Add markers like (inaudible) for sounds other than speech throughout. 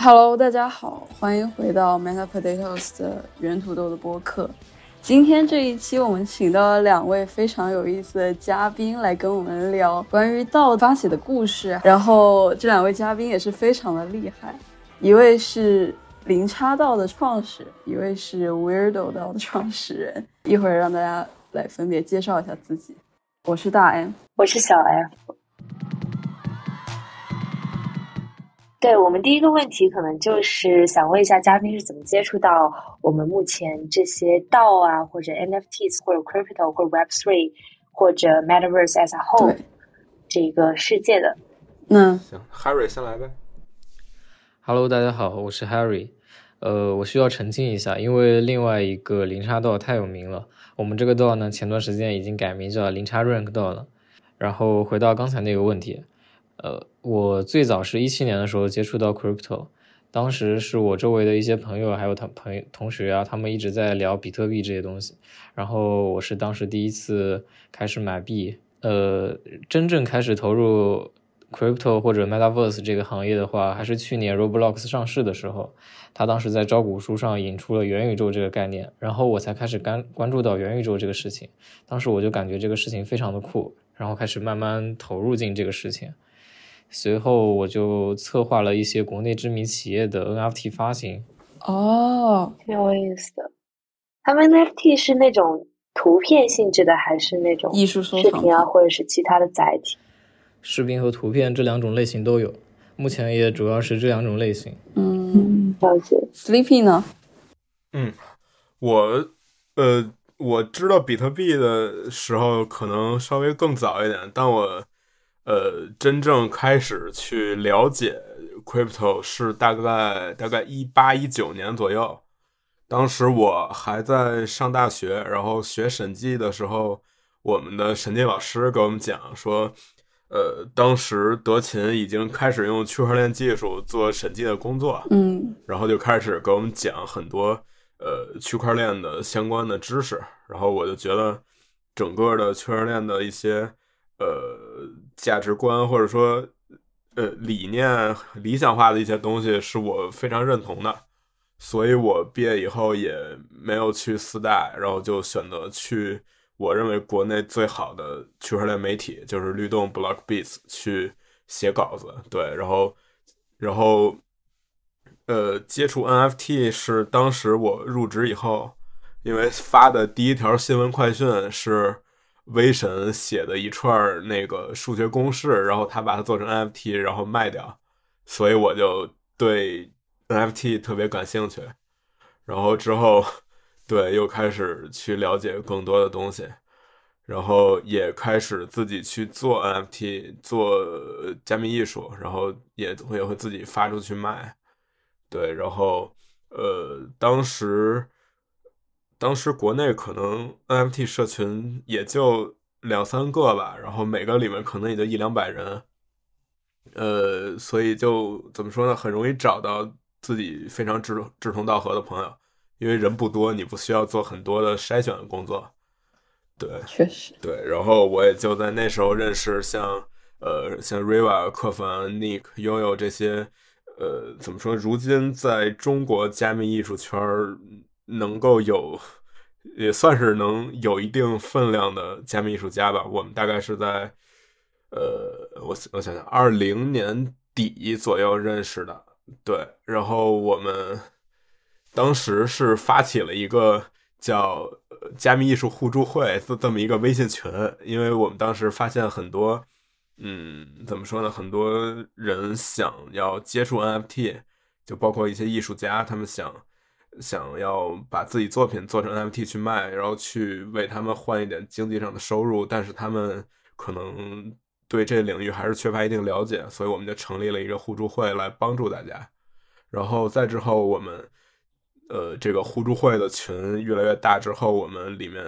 Hello，大家好，欢迎回到 Meta Potatoes 的原土豆的播客。今天这一期，我们请到了两位非常有意思的嘉宾来跟我们聊关于道发起的故事。然后这两位嘉宾也是非常的厉害，一位是零差道的创始人，一位是 Weirdo 道的创始人。一会儿让大家来分别介绍一下自己。我是大 M，我是小 M。对我们第一个问题，可能就是想问一下嘉宾是怎么接触到我们目前这些道啊，或者 NFTs，或者 Crypto，或者 Web Three，或者 Metaverse as a whole 这个世界的。嗯，行，Harry 先来呗。Hello，大家好，我是 Harry。呃，我需要澄清一下，因为另外一个零差道太有名了，我们这个道呢，前段时间已经改名叫零差 Rank 道了。然后回到刚才那个问题。呃，我最早是一七年的时候接触到 crypto，当时是我周围的一些朋友还有他朋友同学啊，他们一直在聊比特币这些东西，然后我是当时第一次开始买币，呃，真正开始投入 crypto 或者 metaverse 这个行业的话，还是去年 Roblox 上市的时候，他当时在招股书上引出了元宇宙这个概念，然后我才开始关关注到元宇宙这个事情，当时我就感觉这个事情非常的酷，然后开始慢慢投入进这个事情。随后我就策划了一些国内知名企业的 NFT 发行。哦，挺有意思的。他们 NFT 是那种图片性质的，还是那种艺术视频啊，或者是其他的载体？视频和图片这两种类型都有，目前也主要是这两种类型。嗯，了解。Sleepy 呢？嗯，我呃，我知道比特币的时候可能稍微更早一点，但我。呃，真正开始去了解 crypto 是大概大概一八一九年左右，当时我还在上大学，然后学审计的时候，我们的审计老师给我们讲说，呃，当时德勤已经开始用区块链技术做审计的工作，嗯，然后就开始给我们讲很多呃区块链的相关的知识，然后我就觉得整个的区块链的一些。呃，价值观或者说呃理念、理想化的一些东西是我非常认同的，所以我毕业以后也没有去四代，然后就选择去我认为国内最好的区块链媒体，就是律动 Blockbeats 去写稿子。对，然后然后呃，接触 NFT 是当时我入职以后，因为发的第一条新闻快讯是。威神写的一串那个数学公式，然后他把它做成 NFT，然后卖掉，所以我就对 NFT 特别感兴趣。然后之后，对又开始去了解更多的东西，然后也开始自己去做 NFT，做加密艺术，然后也会也会自己发出去卖。对，然后呃，当时。当时国内可能 NFT 社群也就两三个吧，然后每个里面可能也就一两百人，呃，所以就怎么说呢，很容易找到自己非常志志同道合的朋友，因为人不多，你不需要做很多的筛选的工作。对，确实，对，然后我也就在那时候认识像呃像 Riva、克凡、Nick、拥有这些，呃，怎么说？如今在中国加密艺术圈儿。能够有，也算是能有一定分量的加密艺术家吧。我们大概是在，呃，我我想想，二零年底左右认识的。对，然后我们当时是发起了一个叫“加密艺术互助会”这这么一个微信群，因为我们当时发现很多，嗯，怎么说呢？很多人想要接触 NFT，就包括一些艺术家，他们想。想要把自己作品做成 NFT 去卖，然后去为他们换一点经济上的收入，但是他们可能对这领域还是缺乏一定了解，所以我们就成立了一个互助会来帮助大家。然后再之后，我们呃这个互助会的群越来越大之后，我们里面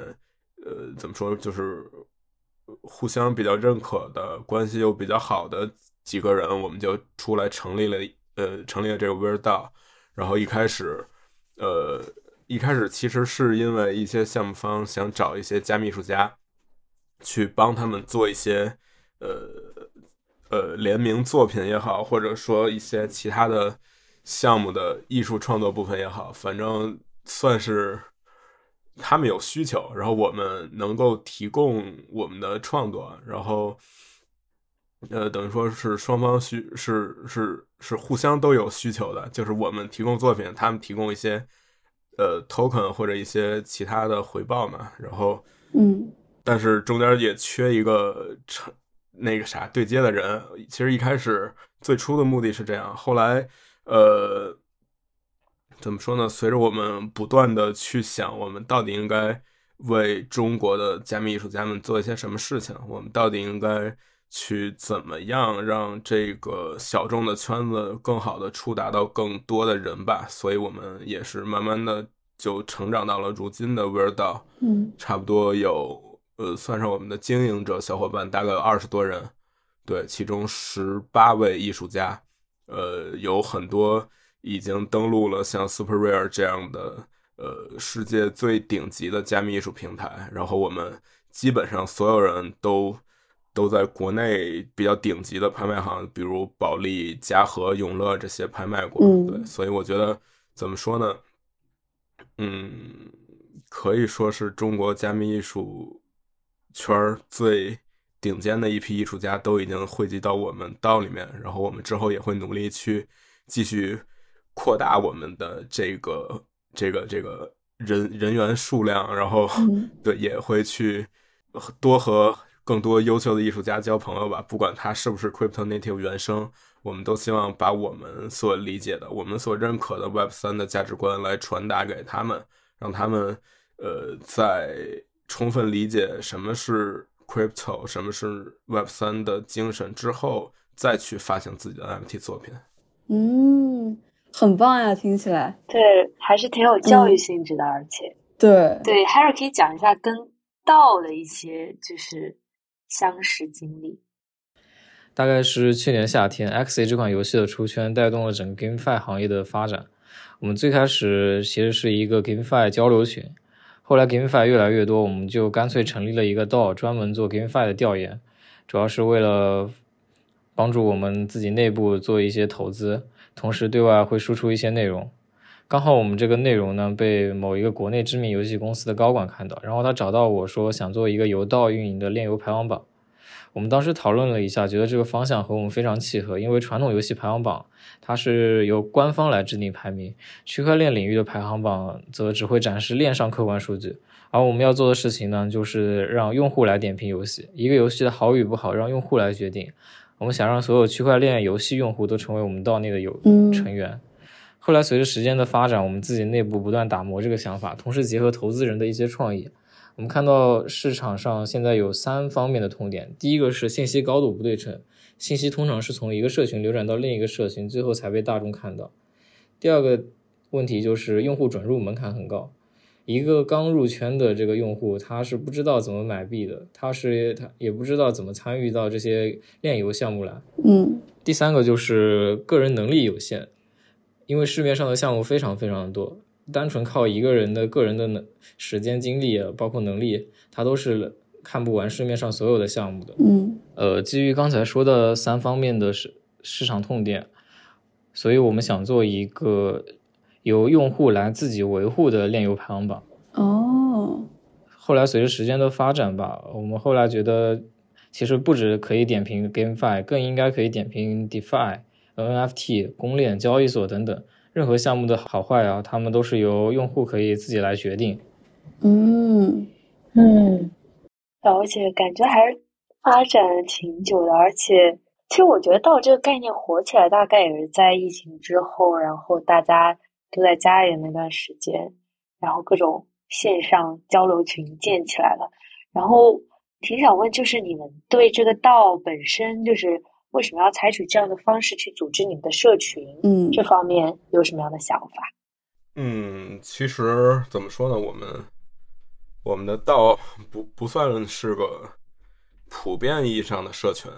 呃怎么说，就是互相比较认可的关系又比较好的几个人，我们就出来成立了呃成立了这个 Weirdo，然后一开始。呃，一开始其实是因为一些项目方想找一些加密艺术家，去帮他们做一些呃呃联名作品也好，或者说一些其他的项目的艺术创作部分也好，反正算是他们有需求，然后我们能够提供我们的创作，然后呃，等于说是双方需是是是互相都有需求的，就是我们提供作品，他们提供一些呃 token 或者一些其他的回报嘛，然后嗯，但是中间也缺一个成那个啥对接的人。其实一开始最初的目的是这样，后来呃怎么说呢？随着我们不断的去想，我们到底应该为中国的加密艺术家们做一些什么事情，我们到底应该去怎么样让这个小众的圈子更好的触达到更多的人吧？所以我们也是慢慢的就成长到了如今的 Weird DAO。嗯差不多有呃，算上我们的经营者小伙伴，大概有二十多人，对，其中十八位艺术家，呃，有很多已经登录了像 Super Rare 这样的呃世界最顶级的加密艺术平台，然后我们基本上所有人都都在国内比较顶级的拍卖行，比如保利、嘉禾、永乐这些拍卖过，嗯对，所以我觉得怎么说呢？嗯，可以说是中国加密艺术圈儿最顶尖的一批艺术家都已经汇集到我们道里面，然后我们之后也会努力去继续扩大我们的这个这个这个人人员数量，然后嗯对也会去多和更多优秀的艺术家交朋友吧，不管他是不是 Crypto Native 原生，我们都希望把我们所理解的、我们所认可的 Web 三的价值观来传达给他们，让他们呃在充分理解什么是 Crypto、什么是 Web 三的精神之后，再去发行自己的 NFT 作品。嗯，很棒呀，听起来。对，还是挺有教育性质的，而且对，对 Harry 可以讲一下跟道的一些就是相识经历。大概是去年夏天，XA 这款游戏的出圈，带动了整个 GameFi 行业的发展。我们最开始其实是一个 GameFi 交流群，后来 GameFi 越来越多，我们就干脆成立了一个 DAO，专门做 GameFi 的调研，主要是为了帮助我们自己内部做一些投资，同时对外会输出一些内容。刚好我们这个内容呢被某一个国内知名游戏公司的高管看到，然后他找到我说想做一个游道运营的炼油排行榜。我们当时讨论了一下，觉得这个方向和我们非常契合，因为传统游戏排行榜它是由官方来制定排名，区块链领域的排行榜则只会展示链上客观数据，而我们要做的事情呢，就是让用户来点评游戏，一个游戏的好与不好让用户来决定。我们想让所有区块链游戏用户都成为我们道内的有成员。后来随着时间的发展，我们自己内部不断打磨这个想法，同时结合投资人的一些创意，我们看到市场上现在有三方面的痛点。第一个是信息高度不对称，信息通常是从一个社群流转到另一个社群，最后才被大众看到。第二个问题就是用户转入门槛很高，一个刚入圈的这个用户，他是不知道怎么买币的，他是他也不知道怎么参与到这些链游项目来。嗯第三个就是个人能力有限，因为市面上的项目非常非常的多，单纯靠一个人的个人的能时间精力，包括能力，他都是看不完市面上所有的项目的。嗯呃，基于刚才说的三方面的市市场痛点，所以我们想做一个由用户来自己维护的链游排行榜。哦，后来随着时间的发展吧，我们后来觉得，其实不止可以点评 GameFi，更应该可以点评 DeFi、NFT、公链、交易所等等，任何项目的好坏啊，他们都是由用户可以自己来决定。嗯嗯，而且感觉还是发展挺久的，而且其实我觉得道这个概念火起来，大概也是在疫情之后，然后大家都在家里的那段时间，然后各种线上交流群建起来了。然后挺想问，就是你们对这个道本身，就是为什么要采取这样的方式去组织你们的社群，嗯这方面有什么样的想法？嗯，其实怎么说呢，我们我们的道不不算是个普遍意义上的社群，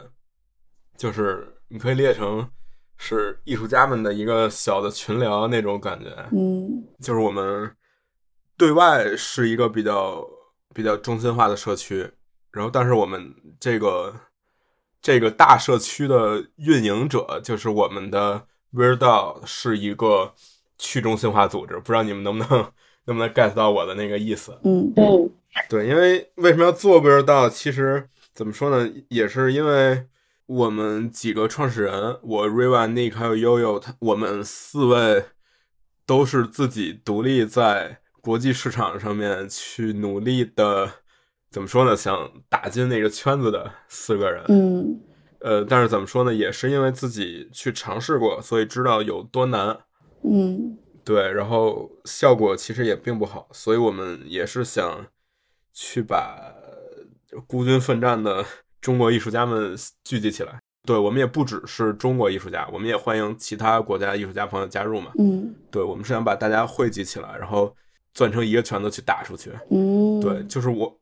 就是你可以列成是艺术家们的一个小的群聊那种感觉。嗯就是我们对外是一个比较比较中心化的社区，然后但是我们这个这个大社区的运营者就是我们的 WeirdDAO 是一个去中心化组织，不知道你们能不能能不能 get 到我的那个意思？嗯嗯对，因为为什么要做 WeirdDAO？其实怎么说呢，也是因为我们几个创始人，我 Riva、Nick 还有悠悠，他我们四位都是自己独立在国际市场上面去努力的，怎么说呢？想打进那个圈子的四个人。嗯呃，但是怎么说呢？也是因为自己去尝试过，所以知道有多难。嗯对，然后效果其实也并不好，所以我们也是想去把孤军奋战的中国艺术家们聚集起来。对我们也不只是中国艺术家，我们也欢迎其他国家艺术家朋友加入嘛。嗯对，我们是想把大家汇集起来，然后攥成一个拳头去打出去。嗯，对，就是我，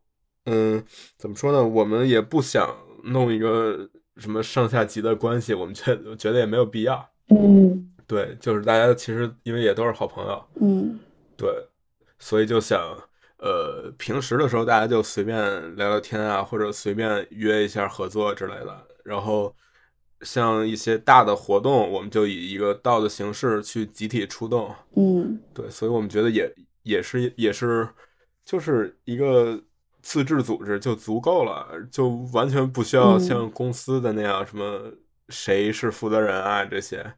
嗯，怎么说呢？我们也不想弄一个什么上下级的关系，我们觉得 (laughs) 觉得也没有必要。嗯对，就是大家其实因为也都是好朋友，嗯对，所以就想，呃，平时的时候大家就随便聊聊天啊，或者随便约一下合作之类的。然后像一些大的活动，我们就以一个道的形式去集体出动。嗯对，所以我们觉得也也是也是，就是一个自治组织就足够了，就完全不需要嗯像公司的那样什么谁是负责人啊这些。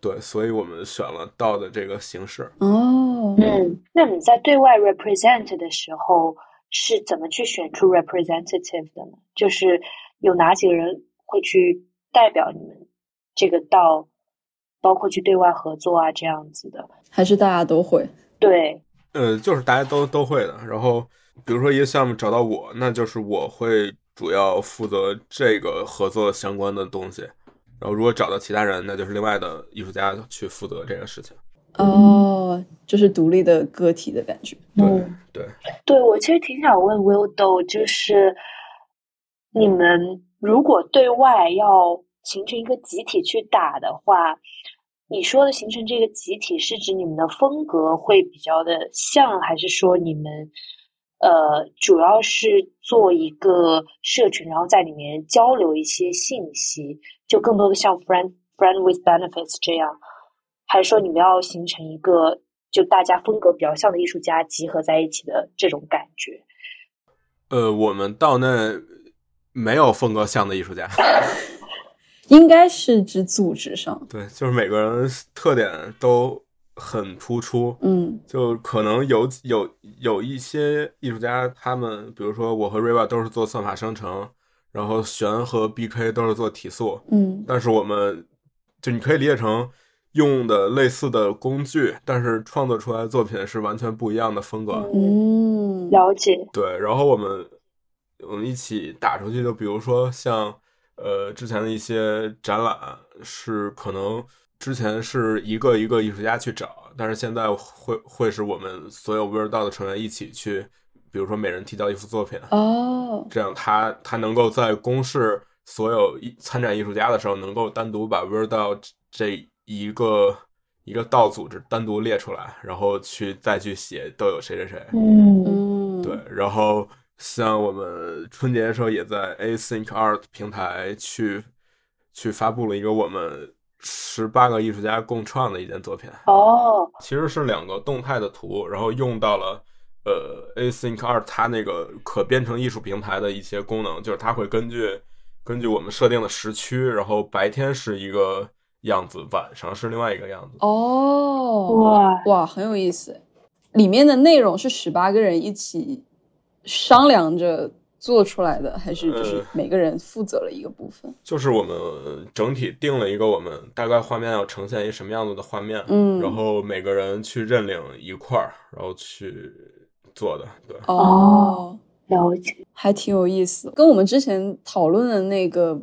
对，所以我们选了道的这个形式。哦嗯，那你在对外 represent 的时候是怎么去选出 representative 的呢？就是有哪几个人会去代表你们这个道，包括去对外合作啊这样子的？还是大家都会。对，呃，就是大家都都会的。然后，比如说一个项目找到我，那就是我会主要负责这个合作相关的东西。然后，如果找到其他人，那就是另外的艺术家去负责这个事情。哦，就是独立的个体的感觉。对、嗯对，对，我其实挺想问 Will Do，就是你们如果对外要形成一个集体去打的话，你说的形成这个集体是指你们的风格会比较的像，还是说你们呃主要是做一个社群，然后在里面交流一些信息，就更多的像 friend friend with benefits 这样，还是说你们要形成一个就大家风格比较像的艺术家集合在一起的这种感觉？呃，我们到那没有风格像的艺术家，(laughs) 应该是指组织上，对，就是每个人特点都很突出。嗯就可能有有有一些艺术家，他们比如说我和 Riva 都是做算法生成，然后玄和 BK 都是做体速，嗯但是我们就你可以理解成用的类似的工具，但是创作出来的作品是完全不一样的风格。嗯，了解，对，然后我们我们一起打出去，就比如说像呃之前的一些展览，是可能之前是一个一个艺术家去找，但是现在会会是我们所有 Weird 道的成员一起去，比如说每人提交一幅作品，哦，这样他他能够在公示所有艺参展艺术家的时候，能够单独把 Weird 道这一个一个道组织单独列出来，然后去再去写都有谁谁谁。嗯嗯，对，然后像我们春节的时候也在 Async Art 平台去去发布了一个我们十八个艺术家共创的一件作品，哦，其实是两个动态的图，然后用到了呃 Async Art 它那个可编程艺术平台的一些功能，就是它会根据根据我们设定的时区，然后白天是一个样子，晚上是另外一个样子。哦，哇，哇，很有意思。里面的内容是十八个人一起商量着做出来的，还是就是呃每个人负责了一个部分？就是我们整体定了一个我们大概画面要呈现一什么样子的画面，嗯然后每个人去认领一块儿，然后去做的，对，哦，了解，还挺有意思，跟我们之前讨论的那个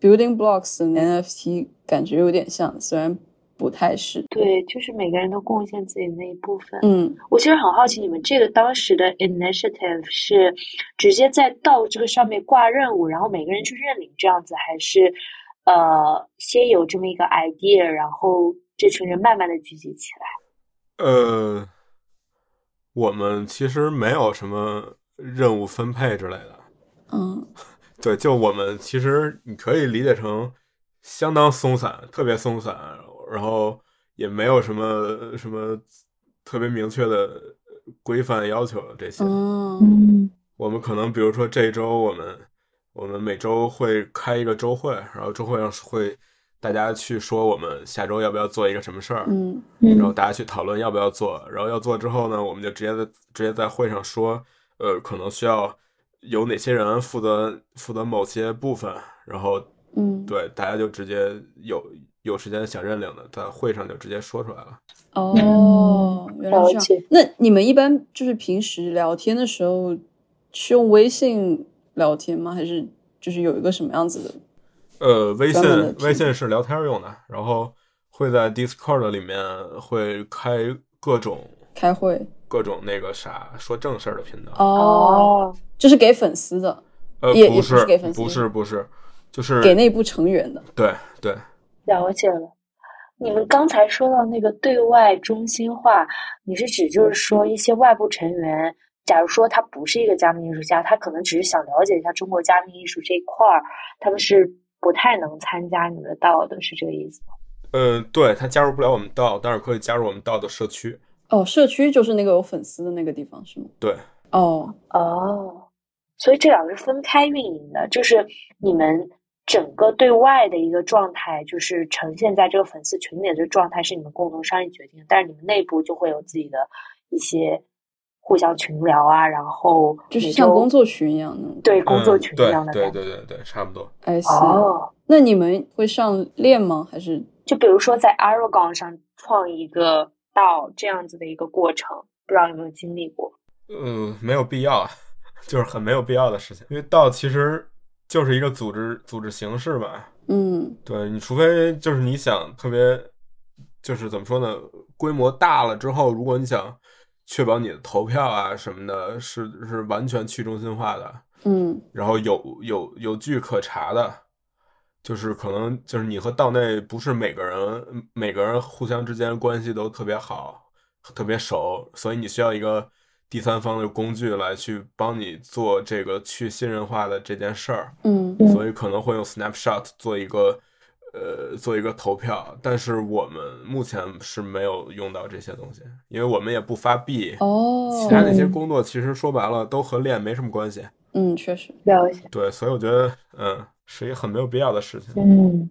building blocks 的 NFT 感觉有点像，虽然不太是。对，就是每个人都贡献自己的那一部分。嗯我其实很好奇，你们这个当时的 initiative 是直接在到这个上面挂任务，然后每个人去认领这样子，还是呃先有这么一个 idea，然后这群人慢慢的聚集起来？呃，我们其实没有什么任务分配之类的，嗯 (laughs) 对，就我们其实你可以理解成相当松散，特别松散，然后也没有什么什么特别明确的规范要求这些。嗯嗯。我们可能比如说这一周我们我们每周会开一个周会，然后周会上会大家去说我们下周要不要做一个什么事儿，嗯。然后嗯。大家去讨论要不要做，然后要做之后呢，我们就直接在直接在会上说，呃，可能需要有哪些人负责负责某些部分，然后嗯，对大家就直接有有时间想认领的，在会上就直接说出来了。哦，原来是这样。那你们一般就是平时聊天的时候是用微信聊天吗？还是就是有一个什么样子的？呃，微信微信是聊天用的，然后会在 Discord 里面会开各种开会各种那个啥说正事儿的频道。哦，哦，就是给粉丝的，呃，也也不是是给粉丝不是不是，就是给内部成员的。对对。了解了。你们刚才说到那个对外中心化，你是指就是说一些外部成员，假如说他不是一个加密艺术家，他可能只是想了解一下中国加密艺术这一块儿，他们是不太能参加你们的道的，是这个意思吗？嗯，对他加入不了我们道，但是可以加入我们道的社区。哦，社区就是那个有粉丝的那个地方是吗？对，哦，哦，所以这两个是分开运营的，就是你们整个对外的一个状态，就是呈现在这个粉丝群里的这个状态是你们共同商议决定，但是你们内部就会有自己的一些互相群聊啊，然后就是像工作群一样的。对工作群一样的对。对对对，差不多。哎，是。哦，那你们会上链吗？还是就比如说在 Aragon 上创一个道这样子的一个过程，不知道有没有经历过？嗯，没有必要啊，(laughs) 就是很没有必要的事情，因为道其实就是一个组织组织形式吧。嗯对你，除非就是你想特别，就是怎么说呢，规模大了之后，如果你想确保你的投票啊什么的，是是完全去中心化的，嗯然后有有有据可查的，就是可能就是你和道内不是每个人每个人互相之间关系都特别好，特别熟，所以你需要一个第三方的工具来去帮你做这个去信任化的这件事儿，嗯嗯所以可能会用 Snapshot 做一个呃做一个投票，但是我们目前是没有用到这些东西，因为我们也不发币。哦，其他那些工作其实说白了都和链没什么关系，嗯，确实。了解。对，所以我觉得，嗯，是一个很没有必要的事情。嗯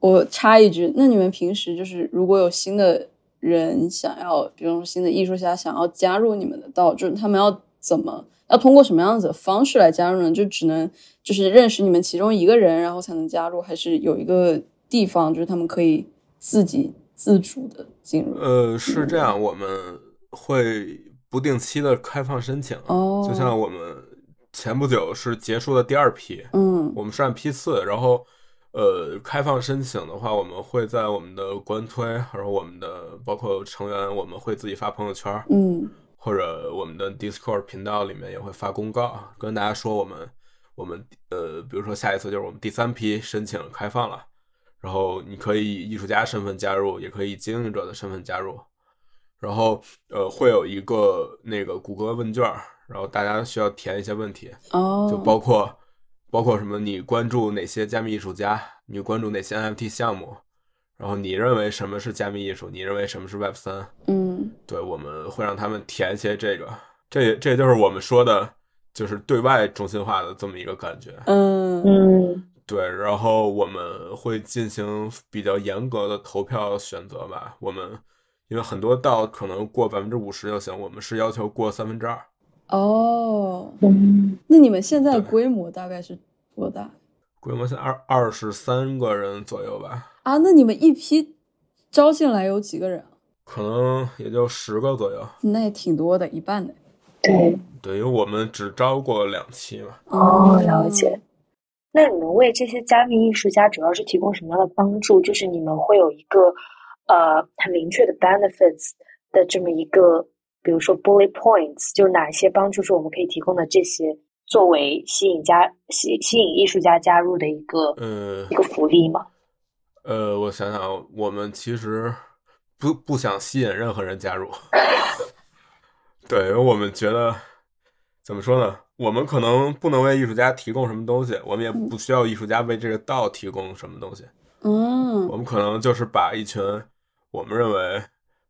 我插一句，那你们平时就是如果有新的人想要，比如说新的艺术家想要加入你们的道，就是他们要怎么，要通过什么样子的方式来加入呢？就只能就是认识你们其中一个人，然后才能加入，还是有一个地方就是他们可以自己自主的进入？呃，是这样，我们会不定期的开放申请，哦，就像我们前不久是结束的第二批，嗯我们是按批次，然后呃，开放申请的话，我们会在我们的官推，然后我们的包括成员，我们会自己发朋友圈，嗯。或者我们的 Discord 频道里面也会发公告，跟大家说我们我们呃，比如说下一次就是我们第三批申请开放了，然后你可以以艺术家身份加入，也可以以经营者的身份加入，然后呃会有一个那个谷歌问卷，然后大家需要填一些问题，哦，就包括包括什么你关注哪些加密艺术家，你关注哪些 NFT 项目，然后你认为什么是加密艺术，你认为什么是 Web 三。嗯对，我们会让他们填一些这个，这也这就是我们说的，就是对外中心化的这么一个感觉。嗯嗯对，然后我们会进行比较严格的投票选择吧。我们因为很多道可能过百分之五十就行，我们是要求过三分之二。哦，嗯，那你们现在对规模大概是多大规模现在二二十三个人左右吧，啊？那你们一批招进来有几个人啊？可能也就十个左右。那也挺多的，一半的。对，对，因为我们只招过两期嘛。哦，了解。那你们为这些加密艺术家主要是提供什么样的帮助？就是你们会有一个呃很明确的 benefits 的这么一个，比如说 bullet points，就是哪些帮助是我们可以提供的这些，作为吸引加吸吸引艺术家加入的一个呃一个福利吗？呃，我想想，我们其实不不想吸引任何人加入。(laughs) 对，因为我们觉得怎么说呢？我们可能不能为艺术家提供什么东西，我们也不需要艺术家为这个道提供什么东西。嗯我们可能就是把一群我们认为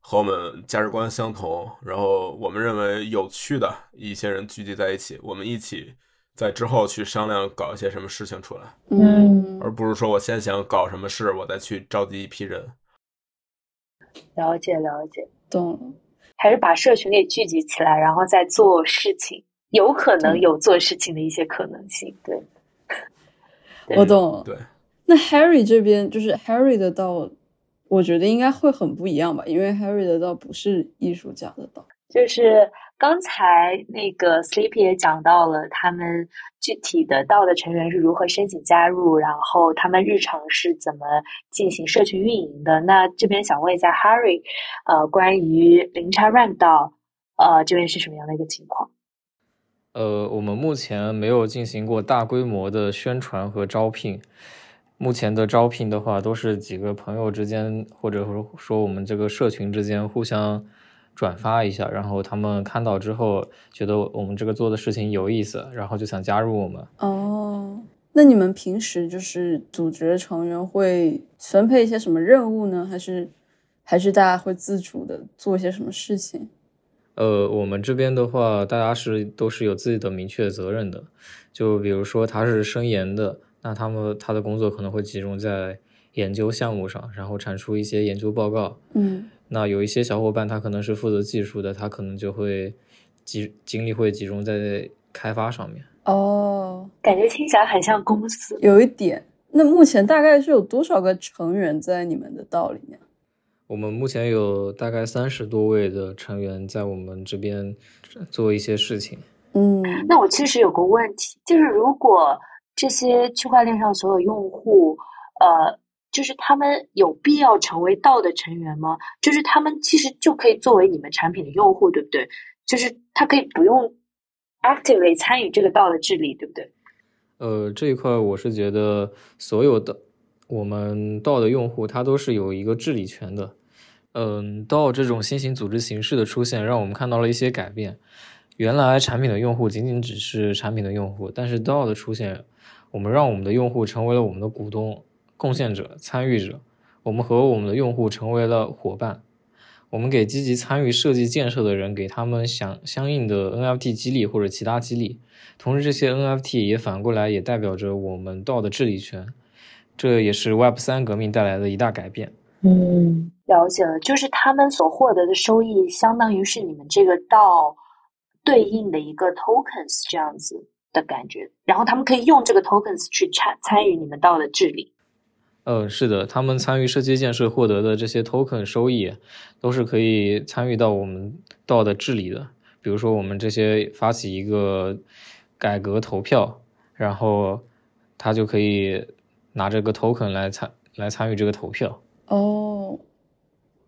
和我们价值观相同，然后我们认为有趣的一些人聚集在一起，我们一起在之后去商量搞一些什么事情出来，嗯，而不是说我先想搞什么事，我再去召集一批人。了解了解，懂了。还是把社群给聚集起来，然后再做事情，有可能有做事情的一些可能性。对，对我懂了。对，那 Harry 这边就是 Harry 的道，我觉得应该会很不一样吧，因为 Harry 的道不是艺术家的道。就是刚才那个 Sleepy 也讲到了他们具体的道的成员是如何申请加入，然后他们日常是怎么进行社群运营的。那这边想问一下 Harry，呃，关于零差 rank 道，呃，这边是什么样的一个情况？呃，我们目前没有进行过大规模的宣传和招聘。目前的招聘的话，都是几个朋友之间，或者说说我们这个社群之间互相转发一下，然后他们看到之后觉得我们这个做的事情有意思，然后就想加入我们。哦，那你们平时就是组织的成员会分配一些什么任务呢？还是还是大家会自主的做一些什么事情？呃，我们这边的话，大家是都是有自己的明确责任的。就比如说他是生研的，那他们他的工作可能会集中在研究项目上，然后产出一些研究报告。嗯那有一些小伙伴他可能是负责技术的，他可能就会集精力会集中在开发上面。哦，感觉听起来很像公司。有一点。那目前大概是有多少个成员在你们的道里面？我们目前有大概三十多位的成员在我们这边做一些事情。嗯，那我其实有个问题，就是如果这些区块链上所有用户，呃，就是他们有必要成为道的成员吗？就是他们其实就可以作为你们产品的用户，对不对？就是他可以不用 actively 参与这个道的治理，对不对？呃，这一块我是觉得所有的我们道的用户，他都是有一个治理权的。嗯，道这种新型组织形式的出现，让我们看到了一些改变。原来产品的用户仅仅只是产品的用户，但是道的出现，我们让我们的用户成为了我们的股东、贡献者、参与者。我们和我们的用户成为了伙伴。我们给积极参与设计建设的人，给他们相相应的 NFT 激励或者其他激励。同时，这些 NFT 也反过来也代表着我们道的治理权。这也是 Web 三革命带来的一大改变。嗯，了解了，就是他们所获得的收益，相当于是你们这个道对应的一个 tokens 这样子的感觉，然后他们可以用这个 tokens 去参参与你们道的治理。嗯，是的，他们参与社区建设获得的这些 token 收益，都是可以参与到我们道的治理的。比如说，我们这些发起一个改革投票，然后他就可以拿这个 token 来参来参与这个投票。哦，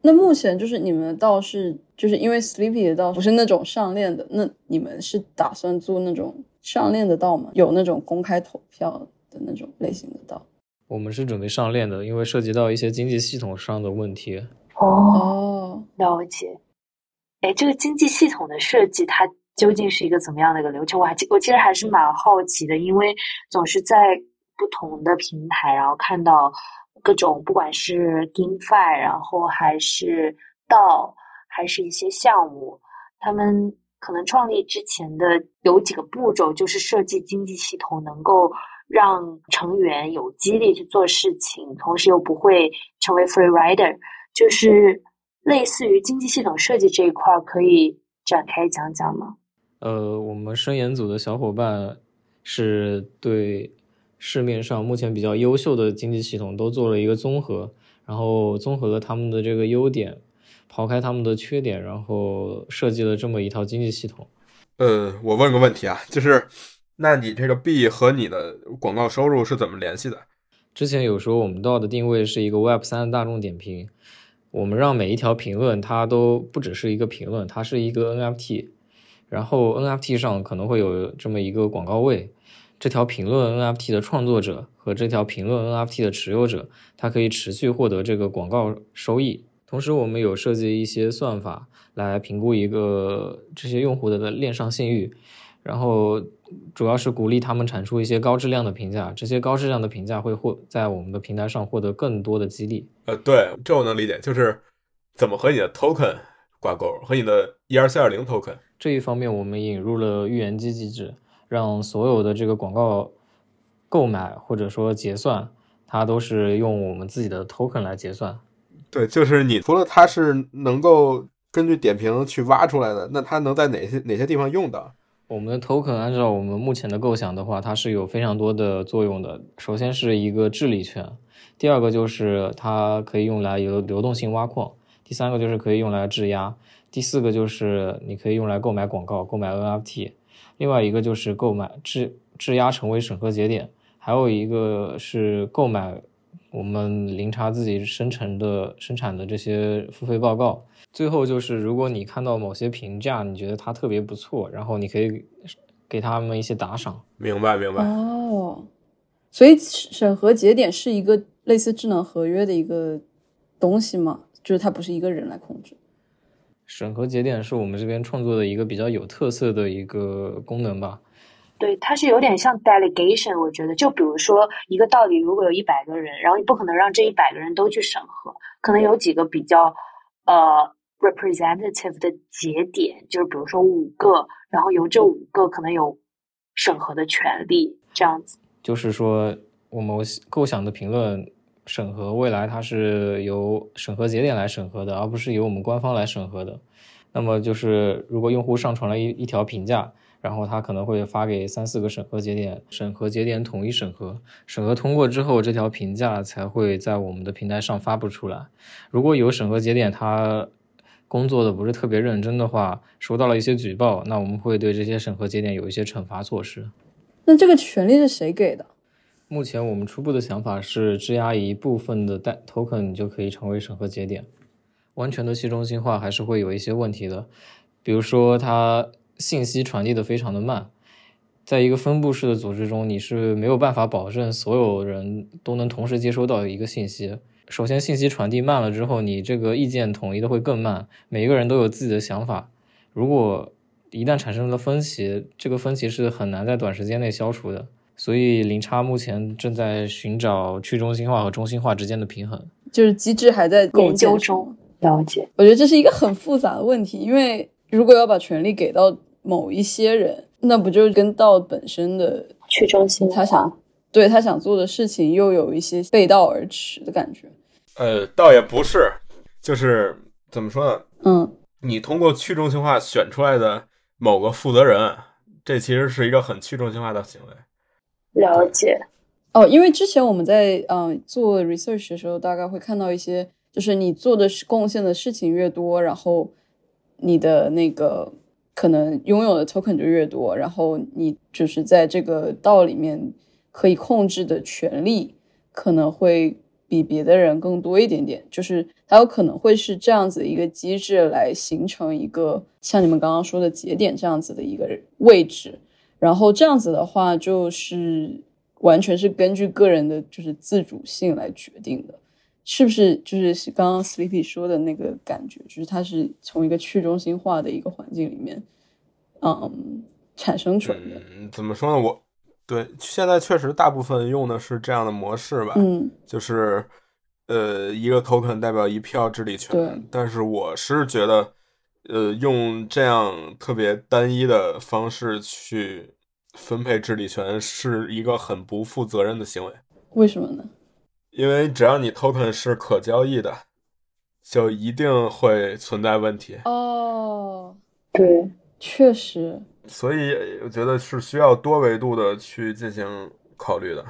那目前就是你们的道是，就是因为 Sleepy 的道不是那种上链的，那你们是打算做那种上链的道吗？有那种公开投票的那种类型的道？我们是准备上链的，因为涉及到一些经济系统上的问题。哦，哦，了解。哎，这个经济系统的设计，它究竟是一个怎么样的一个流程？我还我其实还是蛮好奇的，因为总是在不同的平台，然后看到各种不管是 GameFi，然后还是道，还是一些项目，他们可能创立之前的有几个步骤，就是设计经济系统能够让成员有激励去做事情，同时又不会成为 free rider，就是类似于经济系统设计这一块，可以展开讲讲吗？呃，我们深研组的小伙伴是对市面上目前比较优秀的经济系统都做了一个综合，然后综合了他们的这个优点，刨开他们的缺点，然后设计了这么一套经济系统。呃，我问个问题啊，就是，那你这个币和你的广告收入是怎么联系的？之前有说我们道的定位是一个 Web 三的大众点评，我们让每一条评论它都不只是一个评论，它是一个 NFT，然后 NFT 上可能会有这么一个广告位，这条评论 NFT 的创作者和这条评论 NFT 的持有者，他可以持续获得这个广告收益。同时，我们有设计一些算法来评估一个这些用户的链上信誉，然后主要是鼓励他们产出一些高质量的评价，这些高质量的评价会获在我们的平台上获得更多的激励。呃，对，这我能理解，就是怎么和你的 token 挂钩，和你的 ERC 二零 token。这一方面，我们引入了预言机机制，让所有的这个广告购买或者说结算，它都是用我们自己的 token 来结算。对，就是你除了它是能够根据点评去挖出来的，那它能在哪些哪些地方用到？我们的 token 按照我们目前的构想的话，它是有非常多的作用的。首先是一个治理权，第二个就是它可以用来有流动性挖矿，第三个就是可以用来质押，第四个就是你可以用来购买广告、购买 NFT，另外一个就是购买质质押成为审核节点，还有一个是购买我们零差自己生成的生产的这些付费报告。最后就是，如果你看到某些评价，你觉得它特别不错，然后你可以给他们一些打赏。明白，明白。哦，所以审核节点是一个类似智能合约的一个东西吗？就是它不是一个人来控制。审核节点是我们这边创作的一个比较有特色的一个功能吧？对，它是有点像 delegation。我觉得，就比如说一个道理，如果有一百个人，然后你不可能让这一百个人都去审核，可能有几个比较呃。representative 的节点就是比如说五个，然后由这五个可能有审核的权利，这样子。就是说，我们构想的评论审核，未来它是由审核节点来审核的，而不是由我们官方来审核的。那么就是，如果用户上传了一一条评价，然后他可能会发给三四个审核节点，审核节点统一审核，审核通过之后，这条评价才会在我们的平台上发布出来。如果有审核节点，它工作的不是特别认真的话，收到了一些举报，那我们会对这些审核节点有一些惩罚措施。那这个权利是谁给的？目前我们初步的想法是，质押一部分的代 token 就可以成为审核节点。完全的去中心化还是会有一些问题的，比如说它信息传递的非常的慢，在一个分布式的组织中，你是没有办法保证所有人都能同时接收到一个信息。首先，信息传递慢了之后，你这个意见统一的会更慢。每一个人都有自己的想法，如果一旦产生了分歧，这个分歧是很难在短时间内消除的。所以，零差目前正在寻找去中心化和中心化之间的平衡，就是机制还在研究中。了解，我觉得这是一个很复杂的问题，因为如果要把权力给到某一些人，那不就跟道本身的去中心他想对他想做的事情又有一些背道而驰的感觉。呃，倒也不是，就是怎么说呢？嗯，你通过去中心化选出来的某个负责人，这其实是一个很去中心化的行为。了解。哦，因为之前我们在嗯做 research 的时候，大概会看到一些，就是你做的贡献的事情越多，然后你的那个可能拥有的 token 就越多，然后你就是在这个道里面可以控制的权利可能会。比别的人更多一点点，就是它有可能会是这样子一个机制来形成一个像你们刚刚说的节点这样子的一个位置，然后这样子的话就是完全是根据个人的就是自主性来决定的，是不是？就是刚刚 Sleepy 说的那个感觉，就是它是从一个去中心化的一个环境里面，嗯，产生出来的。嗯，怎么说呢？我。对，现在确实大部分用的是这样的模式吧，嗯，就是，呃，一个 token 代表一票治理权。对，但是我是觉得，呃，用这样特别单一的方式去分配治理权是一个很不负责任的行为。为什么呢？因为只要你 token 是可交易的，就一定会存在问题。哦，对，确实。所以我觉得是需要多维度的去进行考虑的，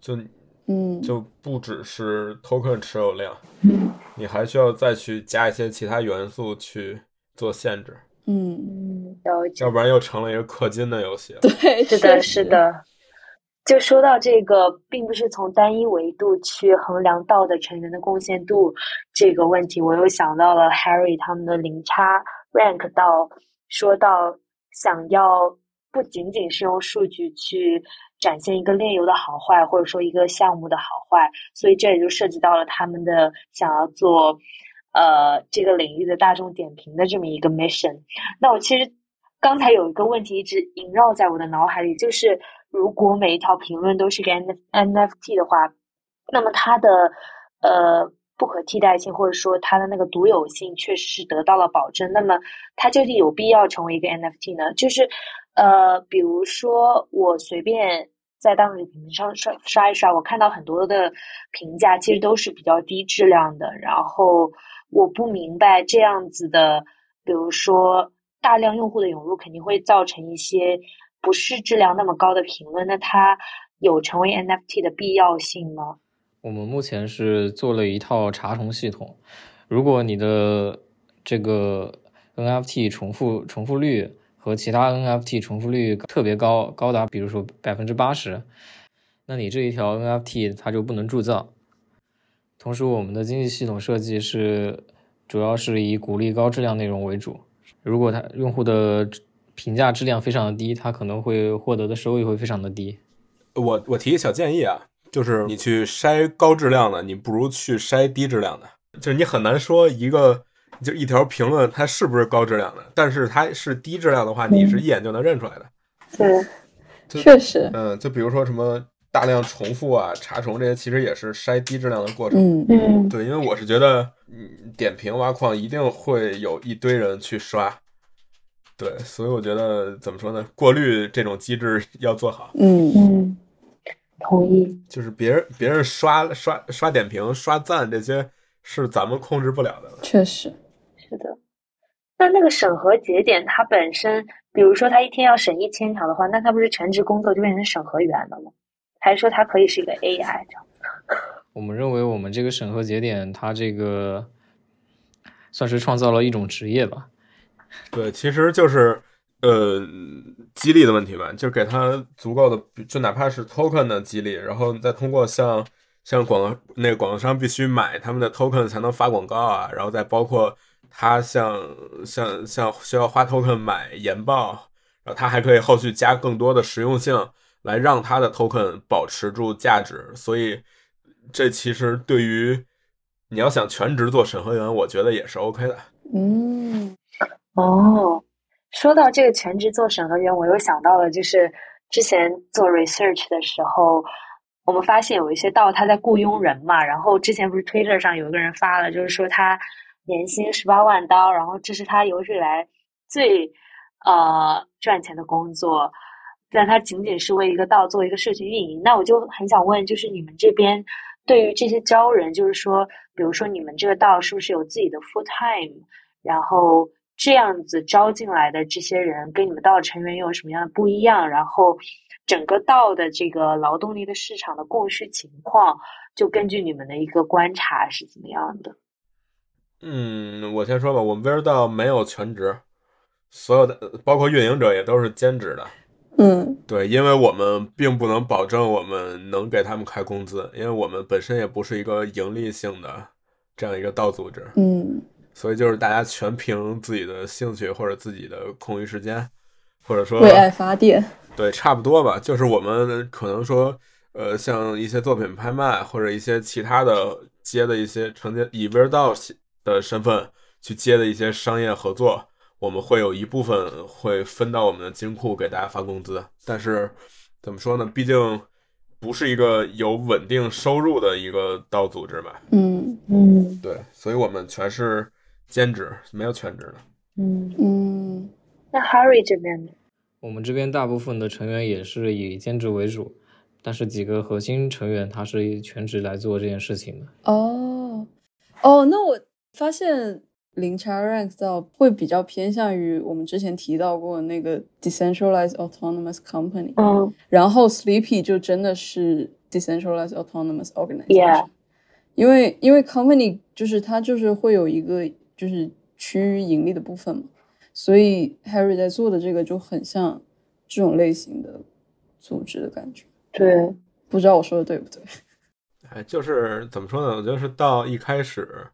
就嗯，就不只是 token 持有量，嗯，你还需要再去加一些其他元素去做限制，嗯。嗯，要不然又成了一个氪金的游戏。对，是的，是的。就说到这个，并不是从单一维度去衡量道的成员的贡献度这个问题，我又想到了 Harry 他们的零差 rank 到说到。想要不仅仅是用数据去展现一个炼油的好坏，或者说一个项目的好坏，所以这也就涉及到了他们的想要做呃这个领域的大众点评的这么一个 mission。那我其实刚才有一个问题一直萦绕在我的脑海里，就是如果每一条评论都是个 N NFT 的话，那么它的呃不可替代性，或者说它的那个独有性确实是得到了保证，那么它究竟有必要成为一个 NFT 呢？就是呃，比如说我随便在当地平台上刷刷一刷，我看到很多的评价其实都是比较低质量的，然后我不明白这样子的，比如说大量用户的涌入肯定会造成一些不是质量那么高的评论，那它。有成为 NFT 的必要性吗？我们目前是做了一套查重系统。如果你的这个 NFT 重复重复率和其他 NFT 重复率特别高，高达比如说百分之八十，那你这一条 NFT 它就不能铸造。同时，我们的经济系统设计是主要是以鼓励高质量内容为主。如果它用户的评价质量非常的低，它可能会获得的收益会非常的低。我我提个小建议啊，就是你去筛高质量的，你不如去筛低质量的。就是你很难说一个就一条评论它是不是高质量的，但是它是低质量的话，你是一眼就能认出来的。对，确实。嗯，就比如说什么大量重复啊、查重这些，其实也是筛低质量的过程。嗯嗯，对，因为我是觉得，嗯，点评挖矿一定会有一堆人去刷。对，所以我觉得怎么说呢？过滤这种机制 (laughs) 要做好。嗯嗯。同意，就是别人别人刷刷刷点评、刷赞这些是咱们控制不了的。确实，是的。那那个审核节点，它本身，比如说他一天要审一千条的话，那他不是全职工作就变成审核员了吗？还是说它可以是一个 AI 这样子？(laughs) 我们认为，我们这个审核节点，它这个算是创造了一种职业吧。(laughs) 对，其实就是。呃，激励的问题吧，就是给他足够的，就哪怕是 token 的激励，然后你再通过像像广那个广告商必须买他们的 token 才能发广告啊，然后再包括他像像像需要花 token 买研报，然后他还可以后续加更多的实用性来让他的 token 保持住价值，所以这其实对于你要想全职做审核员，我觉得也是 OK 的。嗯，哦。说到这个全职做审核员，我又想到了，就是之前做 research 的时候，我们发现有一些道他在雇佣人嘛。然后之前不是 Twitter 上有一个人发了，就是说他年薪十八万刀，然后这是他有史以来最呃赚钱的工作，但他仅仅是为一个道做一个社群运营。那我就很想问，就是你们这边对于这些招人，就是说，比如说你们这个道是不是有自己的 full time，然后？这样子招进来的这些人跟你们道的成员又有什么样的不一样？然后整个道的这个劳动力的市场的供需情况，就根据你们的一个观察是怎么样的？嗯，我先说吧，我们 Wear 道没有全职，所有的包括运营者也都是兼职的。嗯，对，因为我们并不能保证我们能给他们开工资，因为我们本身也不是一个盈利性的这样一个道组织。嗯。所以就是大家全凭自己的兴趣或者自己的空余时间，或者说为爱发电，对，差不多吧。就是我们可能说，呃，像一些作品拍卖或者一些其他的接的一些承接以 v e r d a 的身份去接的一些商业合作，我们会有一部分会分到我们的金库给大家发工资。但是怎么说呢？毕竟不是一个有稳定收入的一个道组织吧。嗯嗯，对，所以我们全是。兼职没有全职的，嗯嗯，那 Harry 这边呢？我们这边大部分的成员也是以兼职为主，但是几个核心成员他是以全职来做这件事情的。哦哦，那我发现零差 rank 到会比较偏向于我们之前提到过那个 decentralized autonomous company，嗯，然后 Sleepy 就真的是 decentralized autonomous organization，因为因为 company 就是它就是会有一个。就是趋于盈利的部分嘛，所以 Harry 在做的这个就很像这种类型的组织的感觉。对，不知道我说的对不对？哎，就是怎么说呢？我觉得是到一开始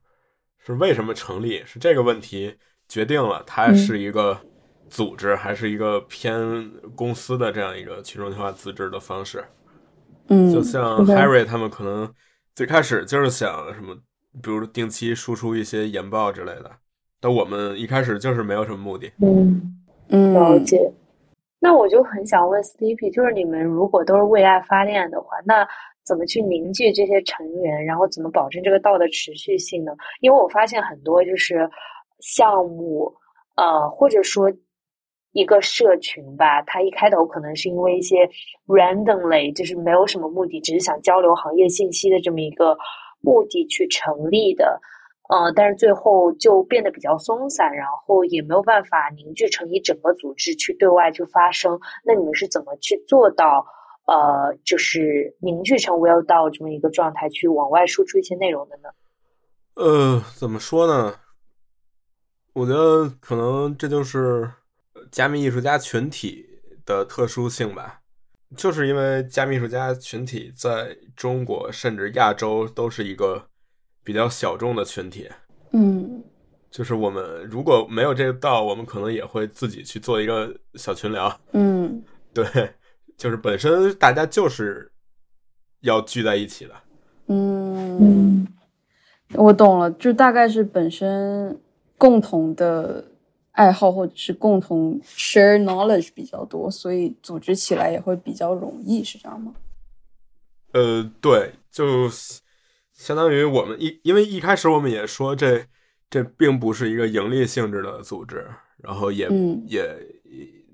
是为什么成立，是这个问题决定了它是一个组织还是一个偏公司的这样一个去中心化自治的方式。嗯，就像 Harry 他们可能最开始就是想什么。比如定期输出一些研报之类的，但我们一开始就是没有什么目的。嗯嗯，了解。那我就很想问 Sleepy，就是你们如果都是为爱发电的话，那怎么去凝聚这些成员，然后怎么保证这个道的持续性呢？因为我发现很多就是项目，呃，或者说一个社群吧，它一开头可能是因为一些 randomly，就是没有什么目的，只是想交流行业信息的这么一个目的去成立的。呃，但是最后就变得比较松散，然后也没有办法凝聚成一整个组织去对外去发声。那你们是怎么去做到呃，就是凝聚成 Well 到这么一个状态，去往外输出一些内容的呢？呃，怎么说呢？我觉得可能这就是加密艺术家群体的特殊性吧，就是因为加密艺术家群体在中国甚至亚洲都是一个。比较小众的群体，嗯，就是我们如果没有这个道，我们可能也会自己去做一个小群聊，嗯，(laughs) 对，就是本身大家就是要聚在一起的，嗯，我懂了，就大概是本身共同的爱好或者是共同 share knowledge 比较多，所以组织起来也会比较容易，是这样吗？呃，对，就。相当于我们一，因为一开始我们也说这这并不是一个盈利性质的组织，然后也也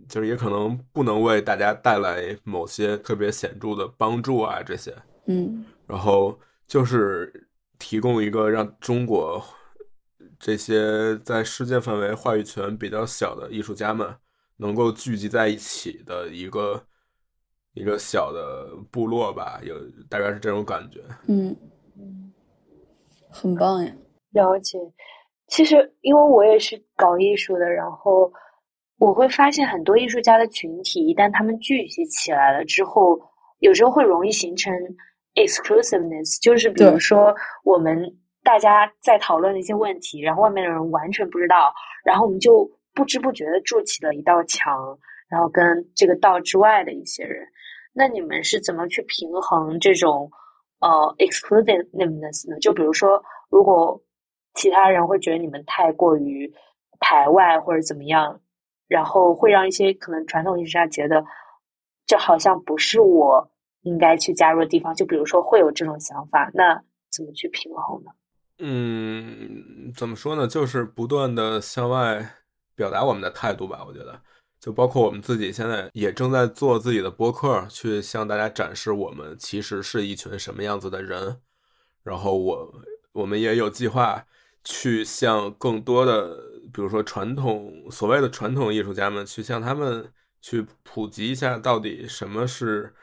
就是也可能不能为大家带来某些特别显著的帮助啊这些，嗯，然后就是提供一个让中国这些在世界范围话语权比较小的艺术家们能够聚集在一起的一个一个小的部落吧，有大概是这种感觉，嗯。很棒呀！了解，其实因为我也是搞艺术的，然后我会发现很多艺术家的群体，一旦他们聚集起来了之后，有时候会容易形成 exclusiveness，就是比如说我们大家在讨论的一些问题，然后外面的人完全不知道，然后我们就不知不觉的筑起了一道墙，然后跟这个道之外的一些人，那你们是怎么去平衡这种？呃，exclusiveness 呢？就比如说，如果其他人会觉得你们太过于排外或者怎么样，然后会让一些可能传统艺术家觉得这好像不是我应该去加入的地方。就比如说会有这种想法，那怎么去平衡呢？嗯，怎么说呢？就是不断的向外表达我们的态度吧。我觉得。就包括我们自己现在也正在做自己的播客，去向大家展示我们其实是一群什么样子的人。然后我我们也有计划去向更多的，比如说传统所谓的传统艺术家们，去向他们去普及一下，到底什么是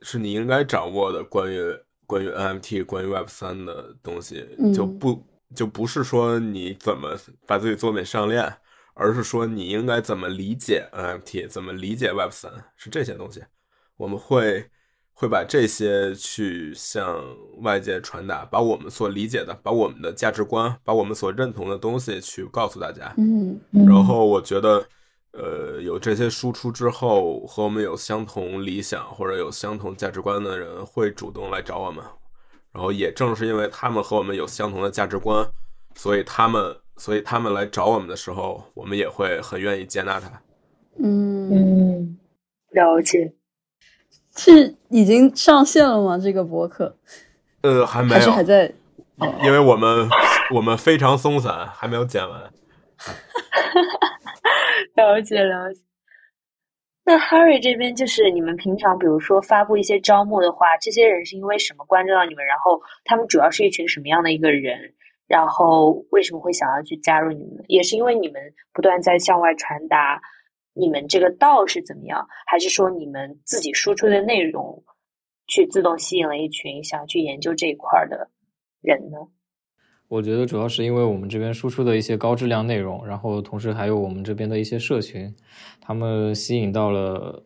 是你应该掌握的关于关于 NFT、关于 Web 三的东西，就不就不是说你怎么把自己作品上链。而是说你应该怎么理解 NFT，怎么理解 Web 三，是这些东西，我们会会把这些去向外界传达，把我们所理解的，把我们的价值观，把我们所认同的东西去告诉大家。嗯，然后我觉得，呃，有这些输出之后，和我们有相同理想或者有相同价值观的人会主动来找我们，然后也正是因为他们和我们有相同的价值观，所以他们。所以他们来找我们的时候，我们也会很愿意接纳他。嗯嗯，了解。是已经上线了吗？这个博客？呃，还没有，还是还在。因为我们我们非常松散，还没有剪完。(laughs) 了解了解。那 Harry 这边就是你们平常比如说发布一些招募的话，这些人是因为什么关注到你们？然后他们主要是一群什么样的一个人？然后为什么会想要去加入你们？也是因为你们不断在向外传达你们这个道是怎么样，还是说你们自己输出的内容去自动吸引了一群想要去研究这一块的人呢？我觉得主要是因为我们这边输出的一些高质量内容，然后同时还有我们这边的一些社群，他们吸引到了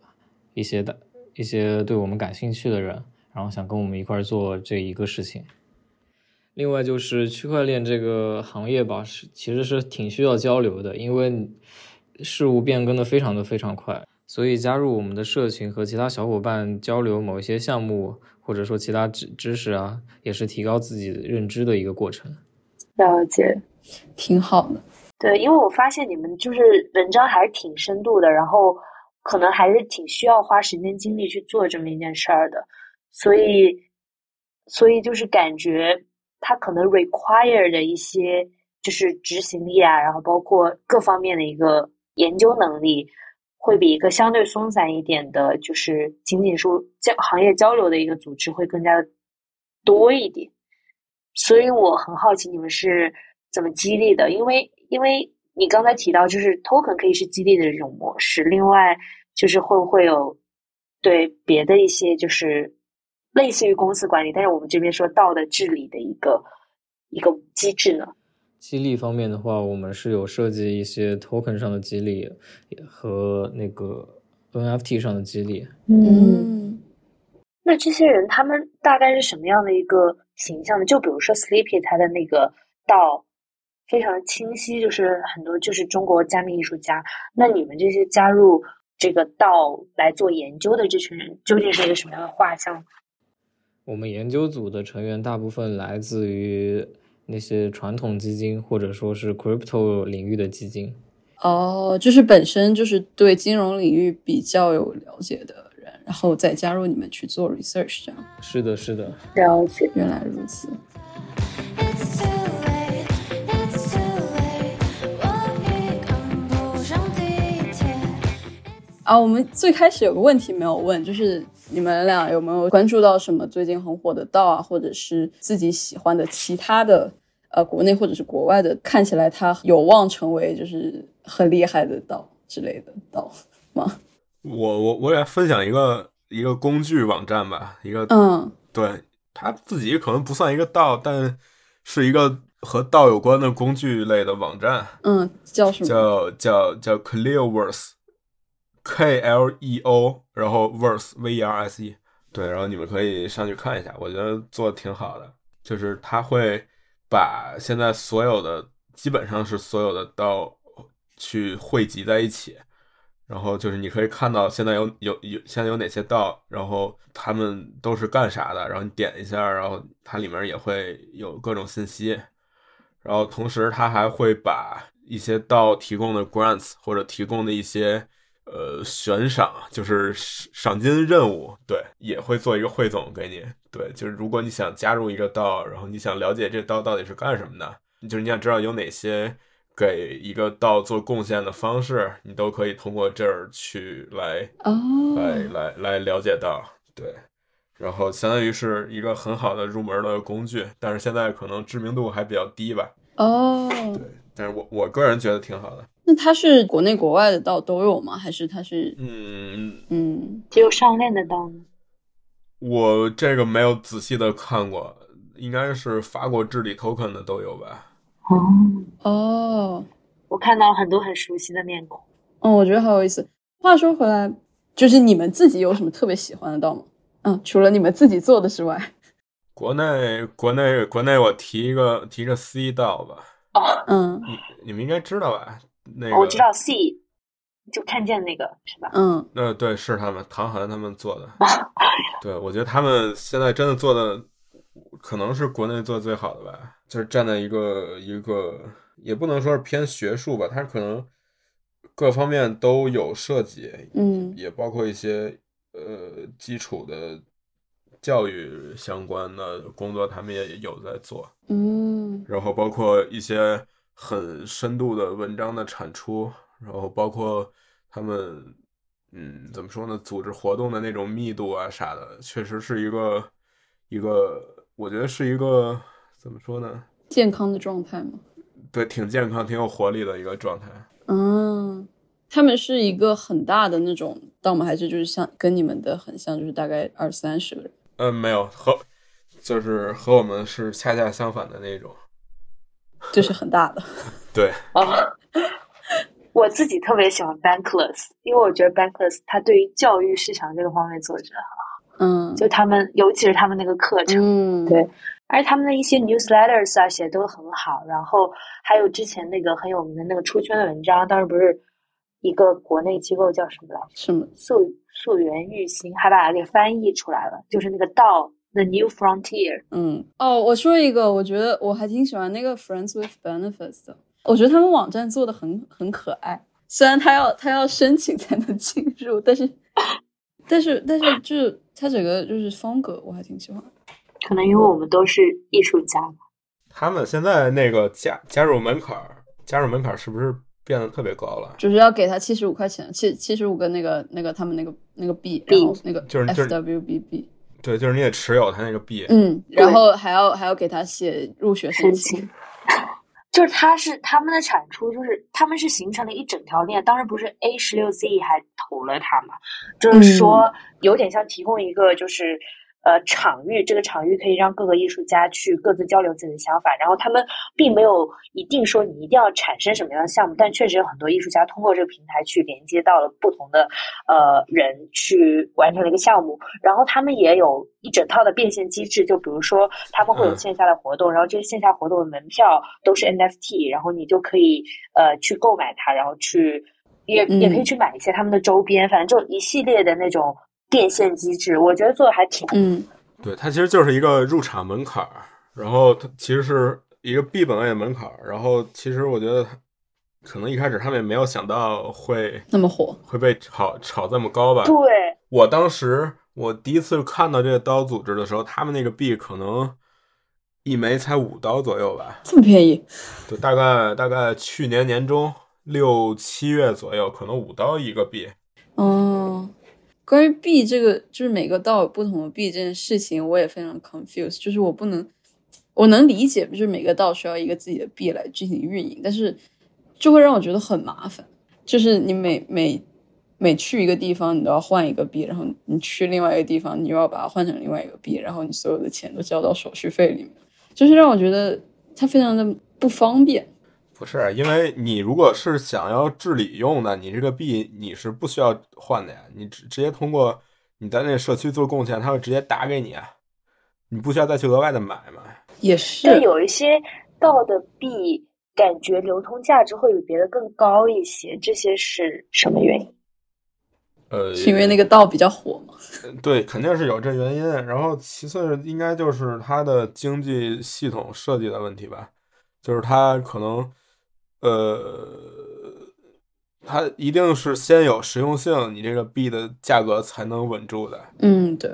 一些的一些对我们感兴趣的人，然后想跟我们一块做这一个事情。另外就是区块链这个行业吧，是其实是挺需要交流的，因为事物变更的非常的非常快，所以加入我们的社群和其他小伙伴交流某一些项目，或者说其他知知识啊，也是提高自己认知的一个过程。了解，挺好的。对，因为我发现你们就是文章还是挺深度的，然后可能还是挺需要花时间精力去做这么一件事儿的。所以，所以就是感觉它可能 require 的一些就是执行力啊，然后包括各方面的一个研究能力，会比一个相对松散一点的，就是仅仅说交行业交流的一个组织会更加的多一点。所以我很好奇你们是怎么激励的，因为因为你刚才提到就是 token 可以是激励的这种模式，另外就是会不会有对别的一些就是类似于公司管理，但是我们这边说道的治理的一个一个机制呢？激励方面的话，我们是有设计一些 token 上的激励和那个 NFT 上的激励。嗯，那这些人他们大概是什么样的一个形象呢？就比如说 Sleepy 他的那个道非常清晰，就是很多就是中国加密艺术家。那你们这些加入这个道来做研究的这群人，究竟是一个什么样的画像？我们研究组的成员大部分来自于那些传统基金，或者说是 crypto 领域的基金。哦，就是本身就是对金融领域比较有了解的人，然后再加入你们去做 research，这样。是的，是的。了解，原来如此。It's too late, it's too late，我已赶不上地铁。啊，我们最开始有个问题没有问，就是你们俩有没有关注到什么最近很火的道啊，或者是自己喜欢的其他的呃国内或者是国外的，看起来它有望成为就是很厉害的道之类的道吗？我我我也分享一个一个工具网站吧，一个嗯。对它自己可能不算一个道，但是一个和道有关的工具类的网站，嗯，叫什么？叫叫叫 Clearverse，K L E O，然后 verse V E R S E，对，然后你们可以上去看一下，我觉得做的挺好的，就是它会把现在所有的基本上是所有的道去汇集在一起，然后就是你可以看到现在有有有现在有哪些道，然后他们都是干啥的，然后你点一下，然后它里面也会有各种信息，然后同时它还会把一些道提供的 grants 或者提供的一些呃悬赏，就是赏金任务，对，也会做一个汇总给你。对，就是如果你想加入一个道，然后你想了解这道到底是干什么的，就是你想知道有哪些给一个道做贡献的方式，你都可以通过这儿去来哦，来来来了解到，对，然后相当于是一个很好的入门的工具，但是现在可能知名度还比较低吧，哦，对，但是我我个人觉得挺好的，那它是国内国外的道都有吗？还是它是嗯，嗯。只有上链的道呢？我这个没有仔细的看过，应该是法国治理 token 的都有吧，哦，哦我看到很多很熟悉的面孔。嗯，我觉得好有意思。话说回来，就是你们自己有什么特别喜欢的道吗？嗯，除了你们自己做的之外，国内国内国内我提一个提一个 C 道吧，哦，嗯你你们应该知道吧？那个我知道 C，就看见那个是吧？嗯呃，对，是他们唐寒他们做的。(laughs) 对，我觉得他们现在真的做的可能是国内做的最好的吧，就是站在一个一个也不能说是偏学术吧，它可能各方面都有涉及，嗯也包括一些呃基础的教育相关的工作，他们也有在做。嗯然后包括一些很深度的文章的产出，然后包括他们，嗯，怎么说呢，组织活动的那种密度啊啥的，确实是一个一个，我觉得是一个怎么说呢，健康的状态吗？对，挺健康、挺有活力的一个状态。嗯，他们是一个很大的那种但我们？还是就是像跟你们的很像，就是大概二三十个人？嗯，没有和，就是和我们是恰恰相反的那种。就是很大的。(laughs) 对，(laughs) 哦，我自己特别喜欢 Bankless，因为我觉得 Bankless 它对于教育市场这个方面做的真的很好，嗯，就他们尤其是他们那个课程，嗯对而且他们的一些 newsletters 啊写的都很好，然后还有之前那个很有名的那个出圈的文章，当时不是一个国内机构叫什么来着？什么？溯溯源育新，还把它给翻译出来了，就是那个道 The New Frontier。嗯，哦，我说一个，我觉得我还挺喜欢那个 Friends with Benefits 的，我觉得他们网站做的很很可爱，虽然他要他要申请才能进入，但是但是但是就是他整个就是风格我还挺喜欢。可能因为我们都是艺术家吧。他们现在那个加加入门槛儿，加入门槛儿是不是变得特别高了？就是要给他七十五块钱，七七十五个那个那个他们那个那个币，然后那个就是就是 FWBB，对，就是你得持有他那个币。嗯，然后还要还要给他写入学申请，就是它是他们的产出，就是他们是形成了一整条链。当时不是 A 十六 Z 还投了它嘛？就是说有点像提供一个就是。呃，场域这个场域可以让各个艺术家去各自交流自己的想法，然后他们并没有一定说你一定要产生什么样的项目，但确实有很多艺术家通过这个平台去连接到了不同的呃人，去完成了一个项目。然后他们也有一整套的变现机制，就比如说他们会有嗯线下的活动，然后这些线下活动的门票都是 NFT，然后你就可以呃去购买它，然后去也也可以嗯去买一些他们的周边，反正就一系列的那种变现机制，我觉得做的还挺嗯对，它其实就是一个入场门槛儿，然后它其实是一个币本位的门槛儿，然后其实我觉得可能一开始他们也没有想到会那么火，会被炒炒这么高吧。对。我当时我第一次看到这个刀组织的时候，他们那个币可能一枚才五刀左右吧，这么便宜，对，大概大概去年年中六七月左右，可能五刀一个币。哦。关于币这个，就是每个道有不同的币这件事情，我也非常 confused。就是我不能，我能理解，就是每个道需要一个自己的币来进行运营，但是就会让我觉得很麻烦。就是你每每每去一个地方，你都要换一个币，然后你去另外一个地方，你又要把它换成另外一个币，然后你所有的钱都交到手续费里面，就是让我觉得它非常的不方便。不是，因为你如果是想要治理用的，你这个币你是不需要换的呀，你直直接通过你在那社区做贡献，他会直接打给你啊，你不需要再去额外的买嘛。也是，但，有一些道的币感觉流通价值会比别的更高一些，这些是什么原因？呃，是因为那个道比较火嘛。对，肯定是有这原因。然后其次应该就是它的经济系统设计的问题吧，就是它可能，呃，它一定是先有实用性，你这个币的价格才能稳住的。嗯，对，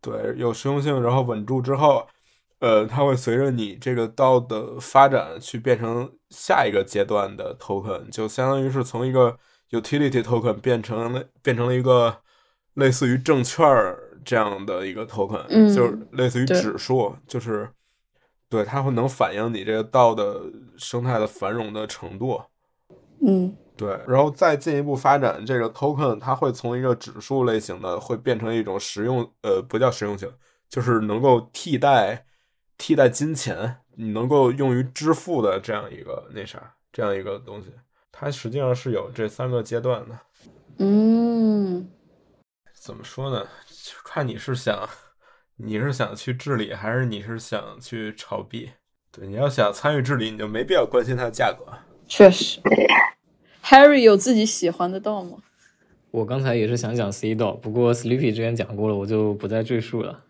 对，有实用性，然后稳住之后，呃，它会随着你这个道的发展去变成下一个阶段的 token，就相当于是从一个 utility token 变成了变成了一个类似于证券儿这样的一个 token，、嗯就是类似于指数，就是对它会能反映你这个道的生态的繁荣的程度。嗯对，然后再进一步发展这个 token，它会从一个指数类型的，会变成一种实用，呃，不叫实用性，就是能够替代替代金钱，你能够用于支付的这样一个那啥，这样一个东西。它实际上是有这三个阶段的。嗯，怎么说呢？就看你是想你是想去治理，还是你是想去炒币。对，你要想参与治理，你就没必要关心它的价格。确实。Harry 有自己喜欢的道吗？我刚才也是想讲 C 道，不过 Sleepy 之前讲过了，我就不再赘述了。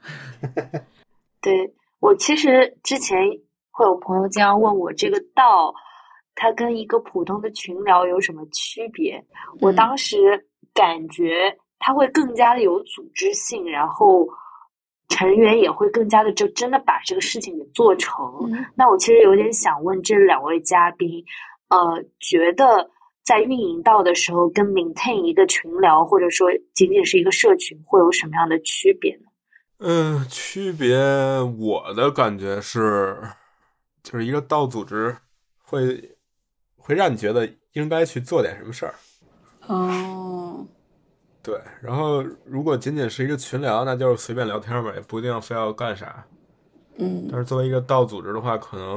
(laughs) 对我其实之前会有朋友经常问我这个道，它跟一个普通的群聊有什么区别？我嗯当时感觉它会更加的有组织性，然后成员也会更加的就真的把这个事情给做成。嗯那我其实有点想问这两位嘉宾，呃，觉得在运营到的时候，跟 maintain 一个群聊，或者说仅仅是一个社群，会有什么样的区别呢？嗯，区别我的感觉是，(laughs) 就是一个道组织会会让你觉得应该去做点什么事儿。哦，对，然后如果仅仅是一个群聊，那就是随便聊天嘛，也不一定非要干啥。嗯但是作为一个道组织的话，可能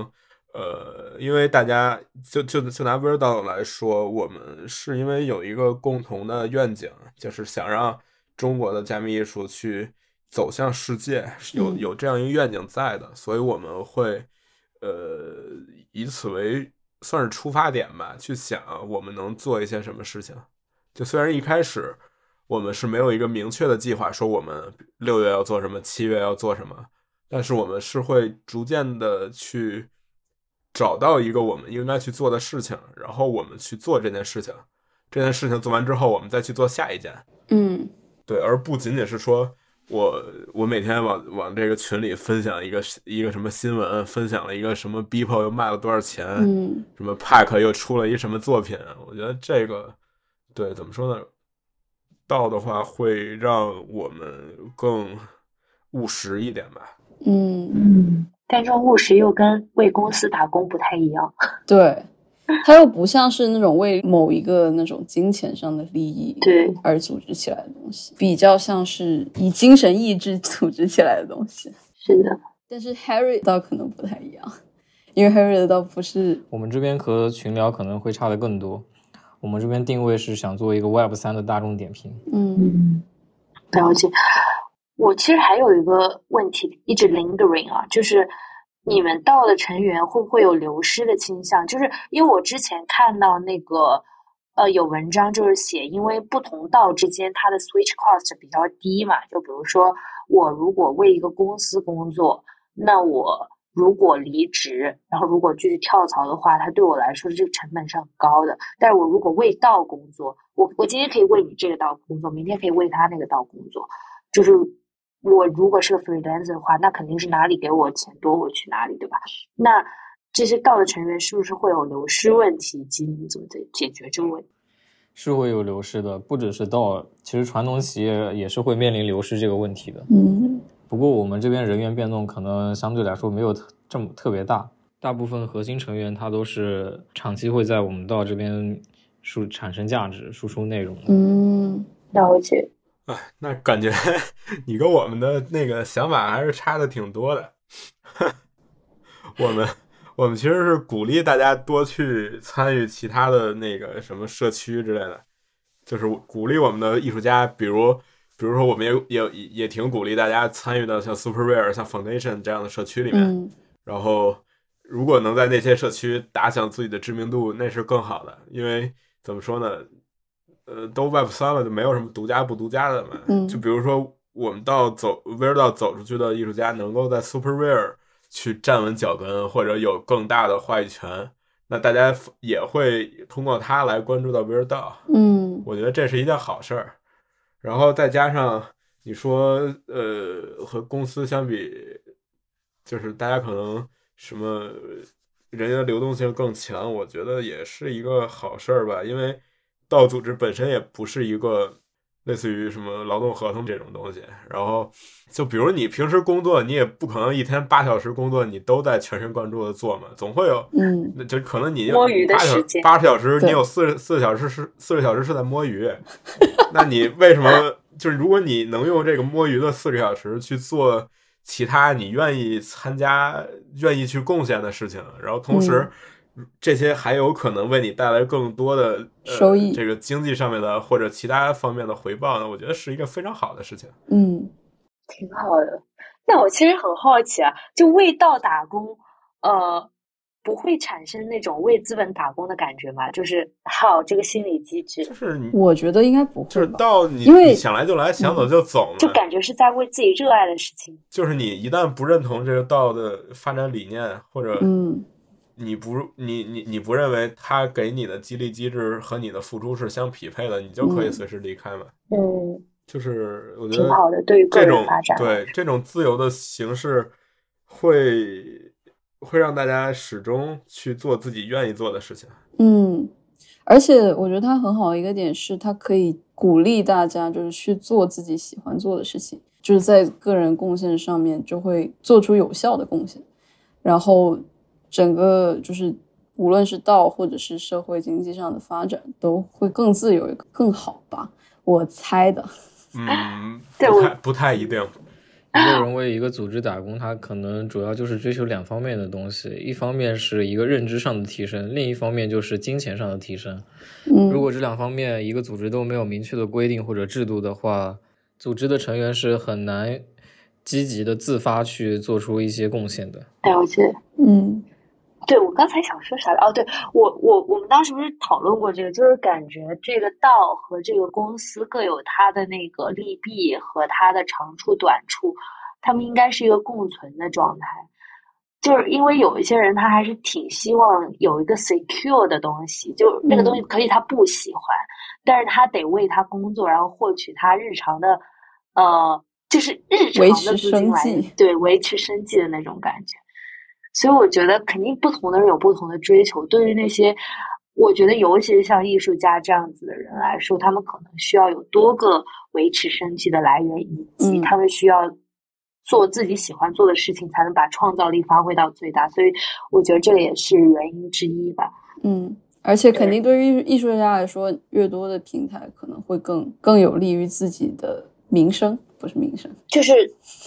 呃，因为大家就就就拿 v e r 道来说，我们是因为有一个共同的愿景，就是想让中国的加密艺术去走向世界，有嗯有这样一个愿景在的，所以我们会呃以此为算是出发点吧，去想我们能做一些什么事情。就虽然一开始我们是没有一个明确的计划，说我们六月要做什么，七月要做什么，但是我们是会逐渐的去找到一个我们应该去做的事情，然后我们去做这件事情。这件事情做完之后，我们再去做下一件。嗯对，而不仅仅是说我我每天往往这个群里分享一个一个什么新闻，分享了一个什么 Beeple 又卖了多少钱，嗯什么 Pack 又出了一什么作品，我觉得这个对怎么说呢？道的话会让我们更务实一点吧。嗯，嗯，但这种务实又跟为公司打工不太一样。(laughs) 对，它又不像是那种为某一个那种金钱上的利益对，而组织起来的东西，比较像是以精神意志 (laughs) 组织起来的东西。是的，但是 Harry 倒可能不太一样，因为 Harry 的倒不是我们这边和群聊可能会差的更多。我们这边定位是想做一个 Web 三的大众点评。嗯嗯，了解。我其实还有一个问题一直 lingering 啊，就是你们道的成员会不会有流失的倾向？就是因为我之前看到那个呃有文章就是写，因为不同道之间它的 switch cost 比较低嘛，就比如说我如果为一个公司工作，那我如果离职，然后如果继续跳槽的话，它对我来说这个成本是很高的。但是我如果为道工作，我我今天可以为你这个道工作，明天可以为他那个道工作，就是我如果是个 freelancer 的话，那肯定是哪里给我钱多我去哪里，对吧？那这些道的成员是不是会有流失问题，以及你们怎么解解决这个问题？是会有流失的，不只是道，其实传统企业也是会面临流失这个问题的。嗯不过我们这边人员变动可能相对来说没有特这么特别大，大部分核心成员他都是长期会在我们道这边输产生价值、输出内容的。嗯了解，哎，那感觉 (laughs) 你跟我们的那个想法还是差的挺多的。(laughs) 我们我们其实是鼓励大家多去参与其他的那个什么社区之类的，就是鼓励我们的艺术家，比如比如说我们也也也挺鼓励大家参与到像 Super Rare、像 Foundation 这样的社区里面，嗯然后如果能在那些社区打响自己的知名度，那是更好的，因为怎么说呢？呃，都 Web 三了，就没有什么独家不独家的嘛。嗯就比如说，我们到走到走出去的艺术家，能够在 Super Rare 去站稳脚跟，或者有更大的话语权，那大家也会通过他来关注到道。嗯我觉得这是一件好事儿。然后再加上你说，呃，和公司相比，就是大家可能什么人员流动性更强，我觉得也是一个好事儿吧。因为道组织本身也不是一个类似于什么劳动合同这种东西。然后就比如你平时工作，你也不可能一天八小时工作你都在全神贯注的做嘛，总会有嗯那就可能你摸鱼的八小时间八十小时，你有四四个小时是四个小时是在摸鱼，(laughs) 那你为什么就是如果你能用这个摸鱼的四个小时去做其他你愿意参加、愿意去贡献的事情，然后同时。这些还有可能为你带来更多的、呃、收益这个经济上面的或者其他方面的回报呢？我觉得是一个非常好的事情。嗯挺好的。那我其实很好奇啊，就为道打工，呃，不会产生那种为资本打工的感觉吗？就是好这个心理机制就，是，我觉得应该不会就是。到你因为你想来就来，想走就走嘛。就感觉是在为自己热爱的事情。就是你一旦不认同这个道的发展理念，或者嗯你不你你你不认为他给你的激励机制和你的付出是相匹配的，你就可以嗯随时离开嘛。嗯，就是我觉得挺好的，对于个这种人发展。对这种自由的形式会会让大家始终去做自己愿意做的事情。嗯，而且我觉得它很好的一个点是，它可以鼓励大家就是去做自己喜欢做的事情，就是在个人贡献上面就会做出有效的贡献，然后整个就是无论是道或者是社会经济上的发展都会更自由、更好吧，我猜的。(laughs) 嗯，不太不太一定。一个人为一个组织打工，他可能主要就是追求两方面的东西，一方面是一个认知上的提升，另一方面就是金钱上的提升。嗯，如果这两方面一个组织都没有明确的规定或者制度的话，组织的成员是很难积极的自发去做出一些贡献的。了解。嗯对，我刚才想说啥了？哦，对我我我们当时不是讨论过这个，就是感觉这个道和这个公司各有它的那个利弊和它的长处短处，他们应该是一个共存的状态。就是因为有一些人他还是挺希望有一个 secure 的东西，就那个东西可以他不喜欢，但是他得为他工作，然后获取他日常的呃，就是日常的维持资金来生计对维持生计的那种感觉。所以我觉得肯定不同的人有不同的追求。对于那些我觉得尤其是像艺术家这样子的人来说，他们可能需要有多个维持生计的来源，以及嗯他们需要做自己喜欢做的事情，才能把创造力发挥到最大。所以我觉得这个也是原因之一吧。嗯，而且肯定对于艺术家来说，越多的平台可能会更更有利于自己的名声，不是名声。就是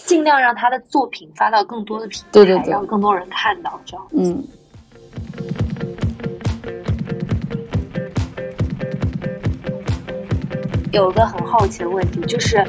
尽量让他的作品发到更多的平台，对对对让更多人看到，这样。嗯有一个很好奇的问题，就是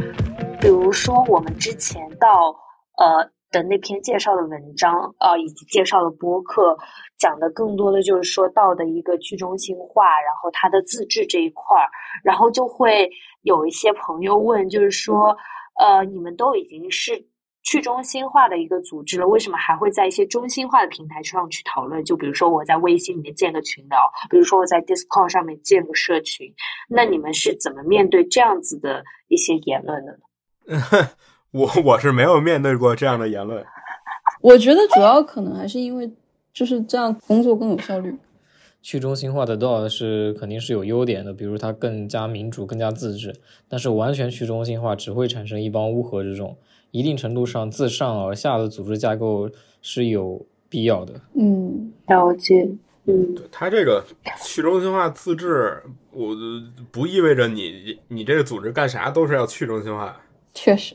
比如说我们之前到呃的那篇介绍的文章呃以及介绍的播客，讲的更多的就是说到的一个去中心化，然后它的自治这一块儿，然后就会有一些朋友问，就是说呃你们都已经是。去中心化的一个组织了，为什么还会在一些中心化的平台上去讨论？就比如说我在微信里面建个群聊，比如说我在 Discord 上面建个社群，那你们是怎么面对这样子的一些言论的呢？(laughs) 我我是没有面对过这样的言论。(laughs) 我觉得主要可能还是因为就是这样工作更有效率。去中心化的 DAO 是肯定是有优点的，比如它更加民主、更加自治。但是完全去中心化只会产生一帮乌合之众，一定程度上自上而下的组织架构是有必要的。嗯了解，嗯，它这个去中心化自治，我不意味着你你这个组织干啥都是要去中心化。确实，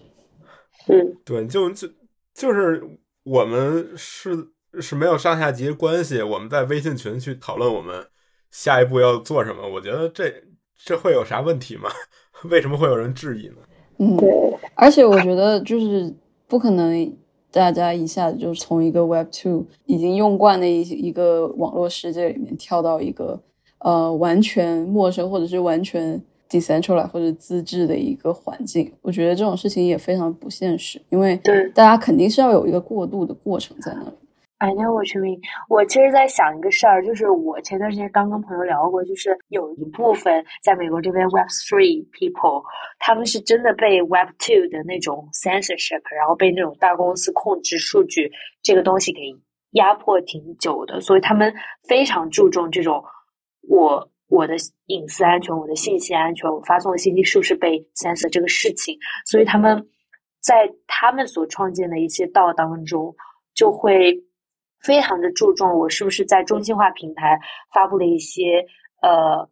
是对，就就就是我们是是没有上下级关系，我们在微信群去讨论我们下一步要做什么，我觉得这这会有啥问题吗？(laughs) 为什么会有人质疑呢？嗯，对，而且我觉得就是不可能大家一下子就从一个 Web Two 已经用惯的一一个网络世界里面跳到一个呃完全陌生或者是完全 decentralized 或者自治的一个环境。我觉得这种事情也非常不现实，因为大家肯定是要有一个过渡的过程在那里。I know what you mean。我其实在想一个事儿，就是我前段时间刚跟朋友聊过，就是有一部分在美国这边 Web Three people，他们是真的被 Web Two 的那种 censorship，然后被那种大公司控制数据这个东西给压迫挺久的，所以他们非常注重这种我我的隐私安全、我的信息安全、我发送的信息是不是被 censor 这个事情，所以他们在他们所创建的一些道当中就会。非常的注重我是不是在中心化平台发布了一些呃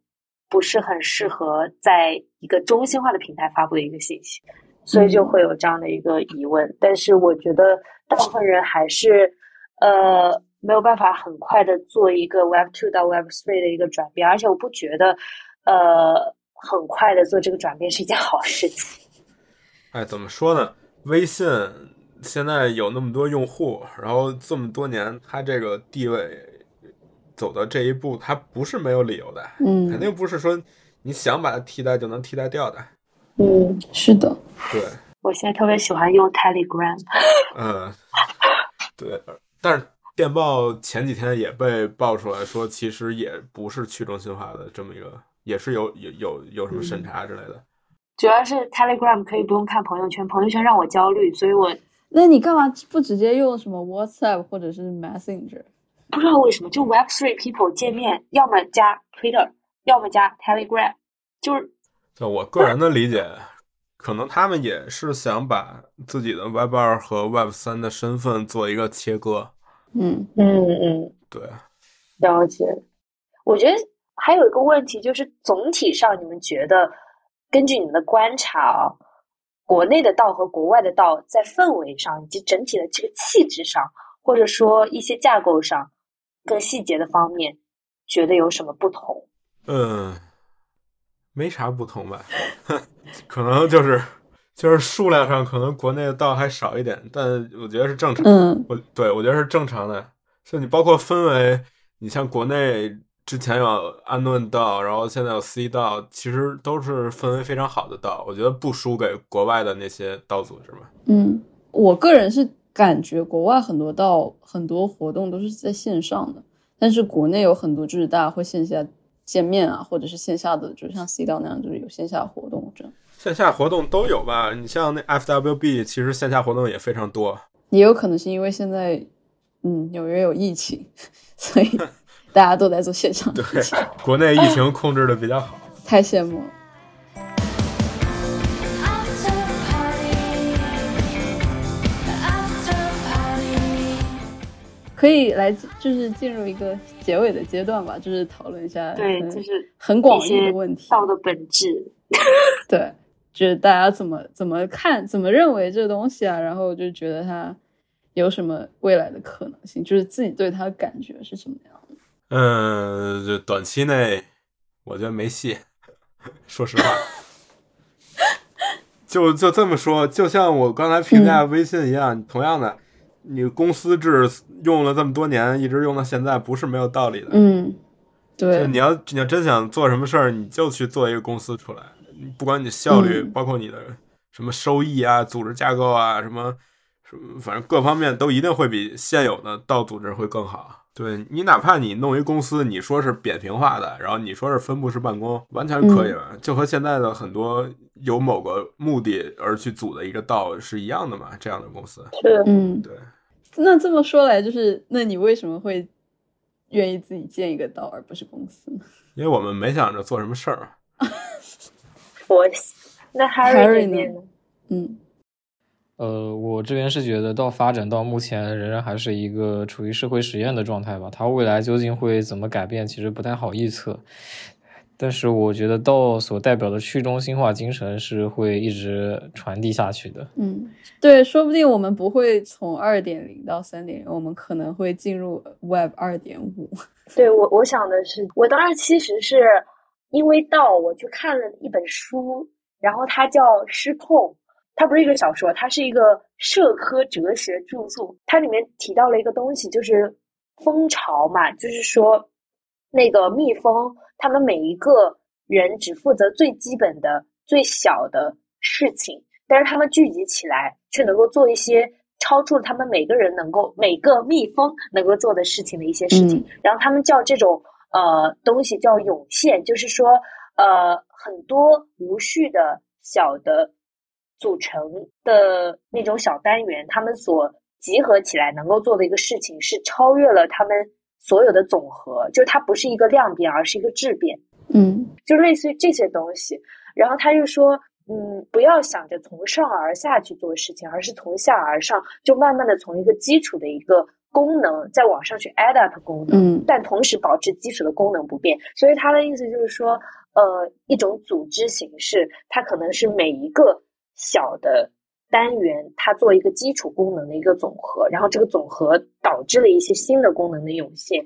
不是很适合在一个中心化的平台发布的一个信息，所以就会有这样的一个疑问。但是我觉得大部分人还是呃没有办法很快的做一个 Web Two 到 Web Three 的一个转变，而且我不觉得呃很快的做这个转变是一件好事情。哎，怎么说呢？微信现在有那么多用户，然后这么多年，它这个地位走到这一步，它不是没有理由的，嗯，肯定不是说你想把它替代就能替代掉的。嗯，是的，对，我现在特别喜欢用 Telegram。嗯，对，但是电报前几天也被爆出来说，其实也不是去中心化的这么一个，也是有有有有什么审查之类的。主要是 Telegram 可以不用看朋友圈，朋友圈让我焦虑，所以我那你干嘛不直接用什么 WhatsApp 或者是 Messenger？不知道为什么，就 Web Three People 界面要么加 Twitter，要么加 Telegram，就是就我个人的理解，可能他们也是想把自己的 Web 二和 Web 三的身份做一个切割。嗯嗯嗯，对，了解。我觉得还有一个问题就是，总体上你们觉得，根据你们的观察啊，国内的道和国外的道在氛围上以及整体的这个气质上，或者说一些架构上更细节的方面，觉得有什么不同？嗯，没啥不同吧，(laughs) 可能就是就是数量上可能国内的道还少一点，但我觉得是正常。嗯我对我觉得是正常的。就你包括氛围，你像国内之前有安顿道，然后现在有 C 道，其实都是氛围非常好的道，我觉得不输给国外的那些道组织嘛。嗯，我个人是感觉国外很多道很多活动都是在线上的，但是国内有很多就是大家会线下见面啊，或者是线下的，就像 C 道那样，就是有线下活动这样。线下活动都有吧？你像那 FWB，其实线下活动也非常多。也有可能是因为现在，嗯，纽约有疫情，(laughs) 所以大家都在做线上对 (laughs) 国内疫情控制的比较好。(laughs) 太羡慕了。After party, after party. 可以来就是进入一个结尾的阶段吧，就是讨论一下对，嗯就是很广义一些的问题。道的本质。(laughs) 对，就是大家怎么怎么看、怎么认为这个东西啊，然后就觉得它有什么未来的可能性，就是自己对它的感觉是什么样的。嗯，就短期内，我觉得没戏。(laughs) 说实话，就就这么说，就像我刚才评价微信一样，同样的，你公司制用了这么多年，一直用到现在，不是没有道理的。嗯，就对你，要你要真想做什么事儿，你就去做一个公司出来，不管你效率，嗯包括你的什么收益啊、组织架构啊、什么什么，反正各方面都一定会比现有的道组织会更好。对你，哪怕你弄一公司，你说是扁平化的，然后你说是分布式办公，完全可以吧？就和现在的很多有某个目的而去组的一个道是一样的嘛？这样的公司，是，嗯，对。那这么说来，就是那你为什么会愿意自己建一个道，而不是公司呢 (laughs) 因为我们没想着做什么事儿嘛。(laughs) 佛系。那 Harry 呢？嗯呃，我这边是觉得到发展到目前仍然还是一个处于社会实验的状态吧，它未来究竟会怎么改变，其实不太好预测。但是我觉得道所代表的去中心化精神是会一直传递下去的。嗯，对，说不定我们不会从二点零到三点零，我们可能会进入 Web 二点五。(laughs) 对我，我想的是，我当时其实是因为道，我去看了一本书，然后它叫《失控》，它不是一个小说，它是一个社科哲学著作。它里面提到了一个东西，就是蜂巢嘛，就是说那个蜜蜂，他们每一个人只负责最基本的、最小的事情，但是他们聚集起来，却能够做一些超出了他们每个人能够每个蜜蜂能够做的事情的一些事情。嗯然后他们叫这种呃东西叫涌现，就是说呃很多无序的小的组成的那种小单元，他们所集合起来能够做的一个事情是超越了他们所有的总和，就是它不是一个量变，而是一个质变。嗯就类似于这些东西。然后他就说，嗯，不要想着从上而下去做事情，而是从下而上，就慢慢的从一个基础的一个功能再往上去 add up 功能，嗯但同时保持基础的功能不变。所以他的意思就是说，呃，一种组织形式，它可能是每一个小的。单元它做一个基础功能的一个总和，然后这个总和导致了一些新的功能的涌现，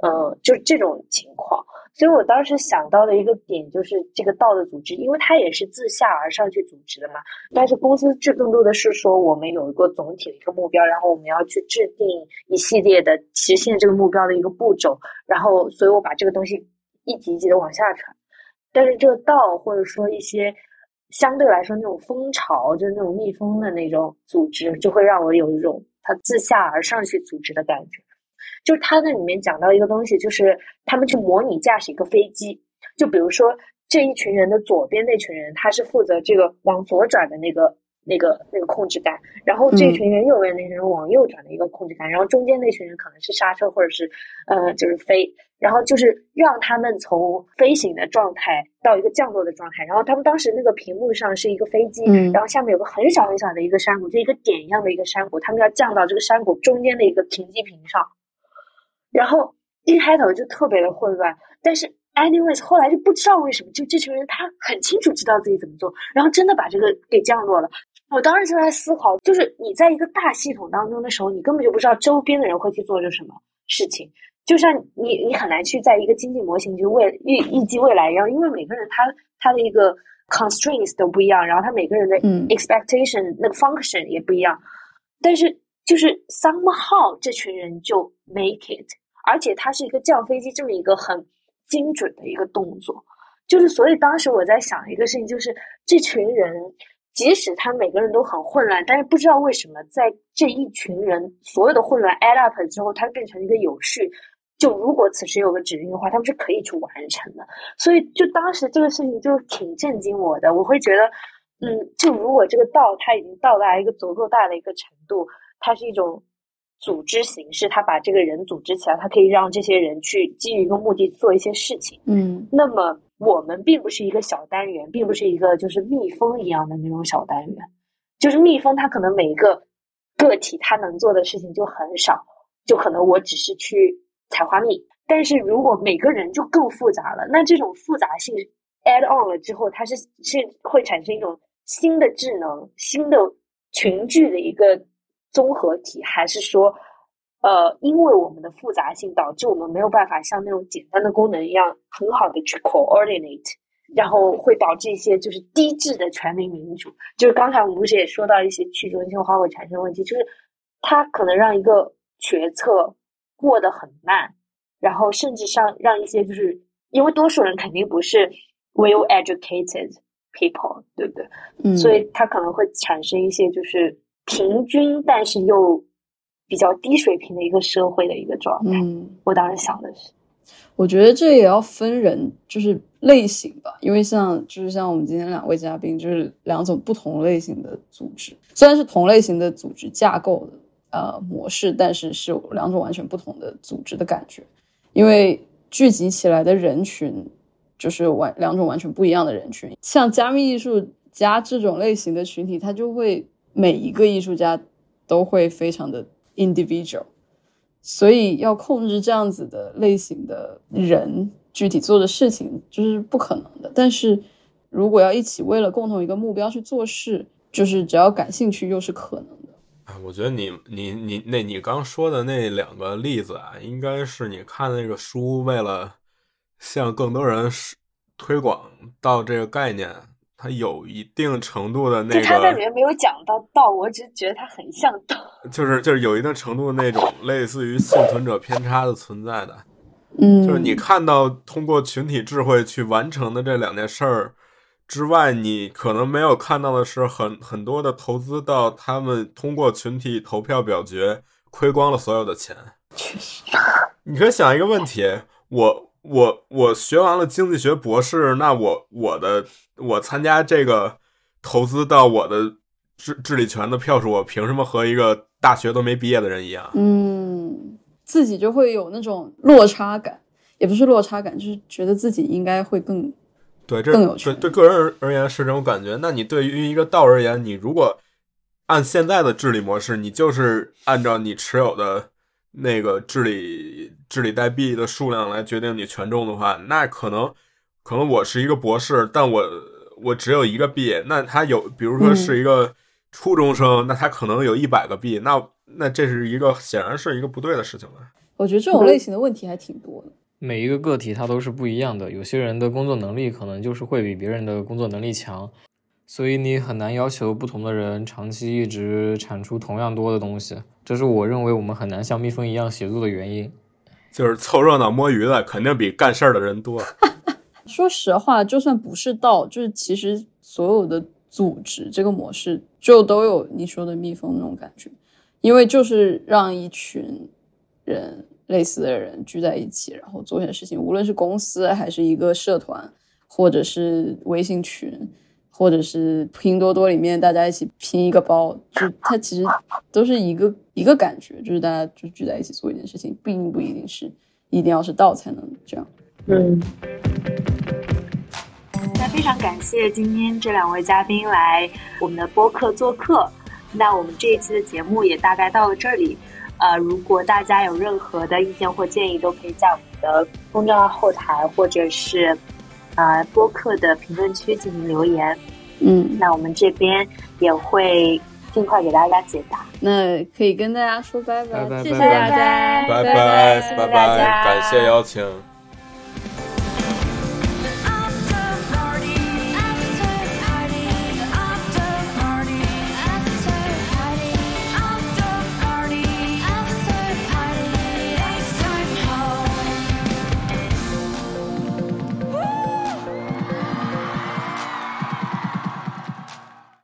呃，就这种情况。所以我当时想到的一个点就是这个道的组织，因为它也是自下而上去组织的嘛。但是公司制更多的是说，我们有一个总体的一个目标，然后我们要去制定一系列的实现这个目标的一个步骤，然后所以我把这个东西一级一级的往下传。但是这个道或者说一些相对来说那种蜂巢，就是那种蜜蜂的那种组织，就会让我有一种它自下而上去组织的感觉。就是他那里面讲到一个东西，就是他们去模拟驾驶一个飞机。就比如说这一群人的左边那群人，他是负责这个往左转的那个、那个、那个控制杆，然后这群人右边那群人往右转的一个控制杆，然后中间那群人可能是刹车或者是呃就是飞，然后就是让他们从飞行的状态到一个降落的状态。然后他们当时那个屏幕上是一个飞机，嗯然后下面有个很小很小的一个山谷，就一个点一样的一个山谷，他们要降到这个山谷中间的一个停机坪上。然后一开头就特别的混乱，但是 anyways 后来就不知道为什么，就这群人他很清楚知道自己怎么做，然后真的把这个给降落了。我当时就在思考，就是你在一个大系统当中的时候，你根本就不知道周边的人会去做着什么事情。就像你，你很难去在一个经济模型去未预预计未来一样，因为每个人他他的一个 constraints 都不一样，然后他每个人的嗯 expectation、那个 function 也不一样。但是就是 somehow 这群人就 make it，而且他是一个降飞机这么一个很精准的一个动作。就是所以当时我在想一个事情，就是这群人即使他每个人都很混乱，但是不知道为什么，在这一群人所有的混乱 add up 之后，它变成一个有序。就如果此时有个指令的话，他们是可以去完成的。所以，就当时这个事情就挺震惊我的。我会觉得，嗯，就如果这个道它已经到达一个足够大的一个程度，它是一种组织形式，他把这个人组织起来，他可以让这些人去基于一个目的做一些事情。嗯那么我们并不是一个小单元，并不是一个就是蜜蜂一样的那种小单元，就是蜜蜂它可能每一个个体它能做的事情就很少，就可能我只是去采花蜜。但是如果每个人就更复杂了，那这种复杂性 add on 了之后，它是是会产生一种新的智能、新的群聚的一个综合体，还是说？呃，因为我们的复杂性导致我们没有办法像那种简单的功能一样很好的去 coordinate，然后会导致一些就是低质的全民民主。就是刚才我们不是也说到一些去中心化会产生问题，就是它可能让一个决策过得很慢，然后甚至上让一些就是因为多数人肯定不是 well educated people，对不对？嗯，所以它可能会产生一些就是平均但是又比较低水平的一个社会的一个状态。嗯。我当时想的是，我觉得这也要分人，就是类型吧，因为像就是像我们今天两位嘉宾，就是两种不同类型的组织，虽然是同类型的组织架构的呃模式，但是是有两种完全不同的组织的感觉，因为聚集起来的人群就是完两种完全不一样的人群。像加密艺术家这种类型的群体，他就会每一个艺术家都会非常的 individual。所以要控制这样子的类型的人具体做的事情，就是不可能的。但是如果要一起为了共同一个目标去做事，就是只要感兴趣，又是可能的。啊，我觉得你你你那你刚说的那两个例子啊，应该是你看那个书，为了向更多人推广到这个概念，它有一定程度的那个他在里，面没有讲到道，我只是觉得他很像道。(laughs) 就是就是有一定程度的那种类似于幸存者偏差的存在的。嗯，就是你看到通过群体智慧去完成的这两件事儿之外，你可能没有看到的是很很多的投资到他们通过群体投票表决亏光了所有的钱。确实，你可以想一个问题：我我我学完了经济学博士，那我我的我参加这个投资到我的治治理权的票数，我凭什么和一个大学都没毕业的人一样？嗯，自己就会有那种落差感，也不是落差感，就是觉得自己应该会更对，这更有权对对个人而而言是这种感觉。那你对于一个道而言，你如果按现在的治理模式，你就是按照你持有的那个治理治理代币的数量来决定你权重的话，那可能可能我是一个博士，但我我只有一个币，那他有，比如说是一个初中生，那他可能有一百个币，那那这是一个显然是一个不对的事情了。我觉得这种类型的问题还挺多的。每一个个体他都是不一样的，有些人的工作能力可能就是会比别人的工作能力强，所以你很难要求不同的人长期一直产出同样多的东西，这是我认为我们很难像蜜蜂一样协作的原因。就是凑热闹摸鱼的，肯定比干事儿的人多。(laughs) 说实话，就算不是道，就是其实所有的组织这个模式就都有你说的蜜蜂那种感觉，因为就是让一群人类似的人聚在一起，然后做些事情，无论是公司还是一个社团，或者是微信群，或者是拼多多里面大家一起拼一个包，就它其实都是一个一个感觉，就是大家就聚在一起做一件事情，并不一定是一定要是到才能这样。嗯，那非常感谢今天这两位嘉宾来我们的播客做客。那我们这一期的节目也大概到了这里。呃，如果大家有任何的意见或建议，都可以在我们的公众号后台或者是呃播客的评论区进行留言。嗯，那我们这边也会尽快给大家解答。那可以跟大家说拜拜拜谢谢大家，拜拜拜拜感谢邀请。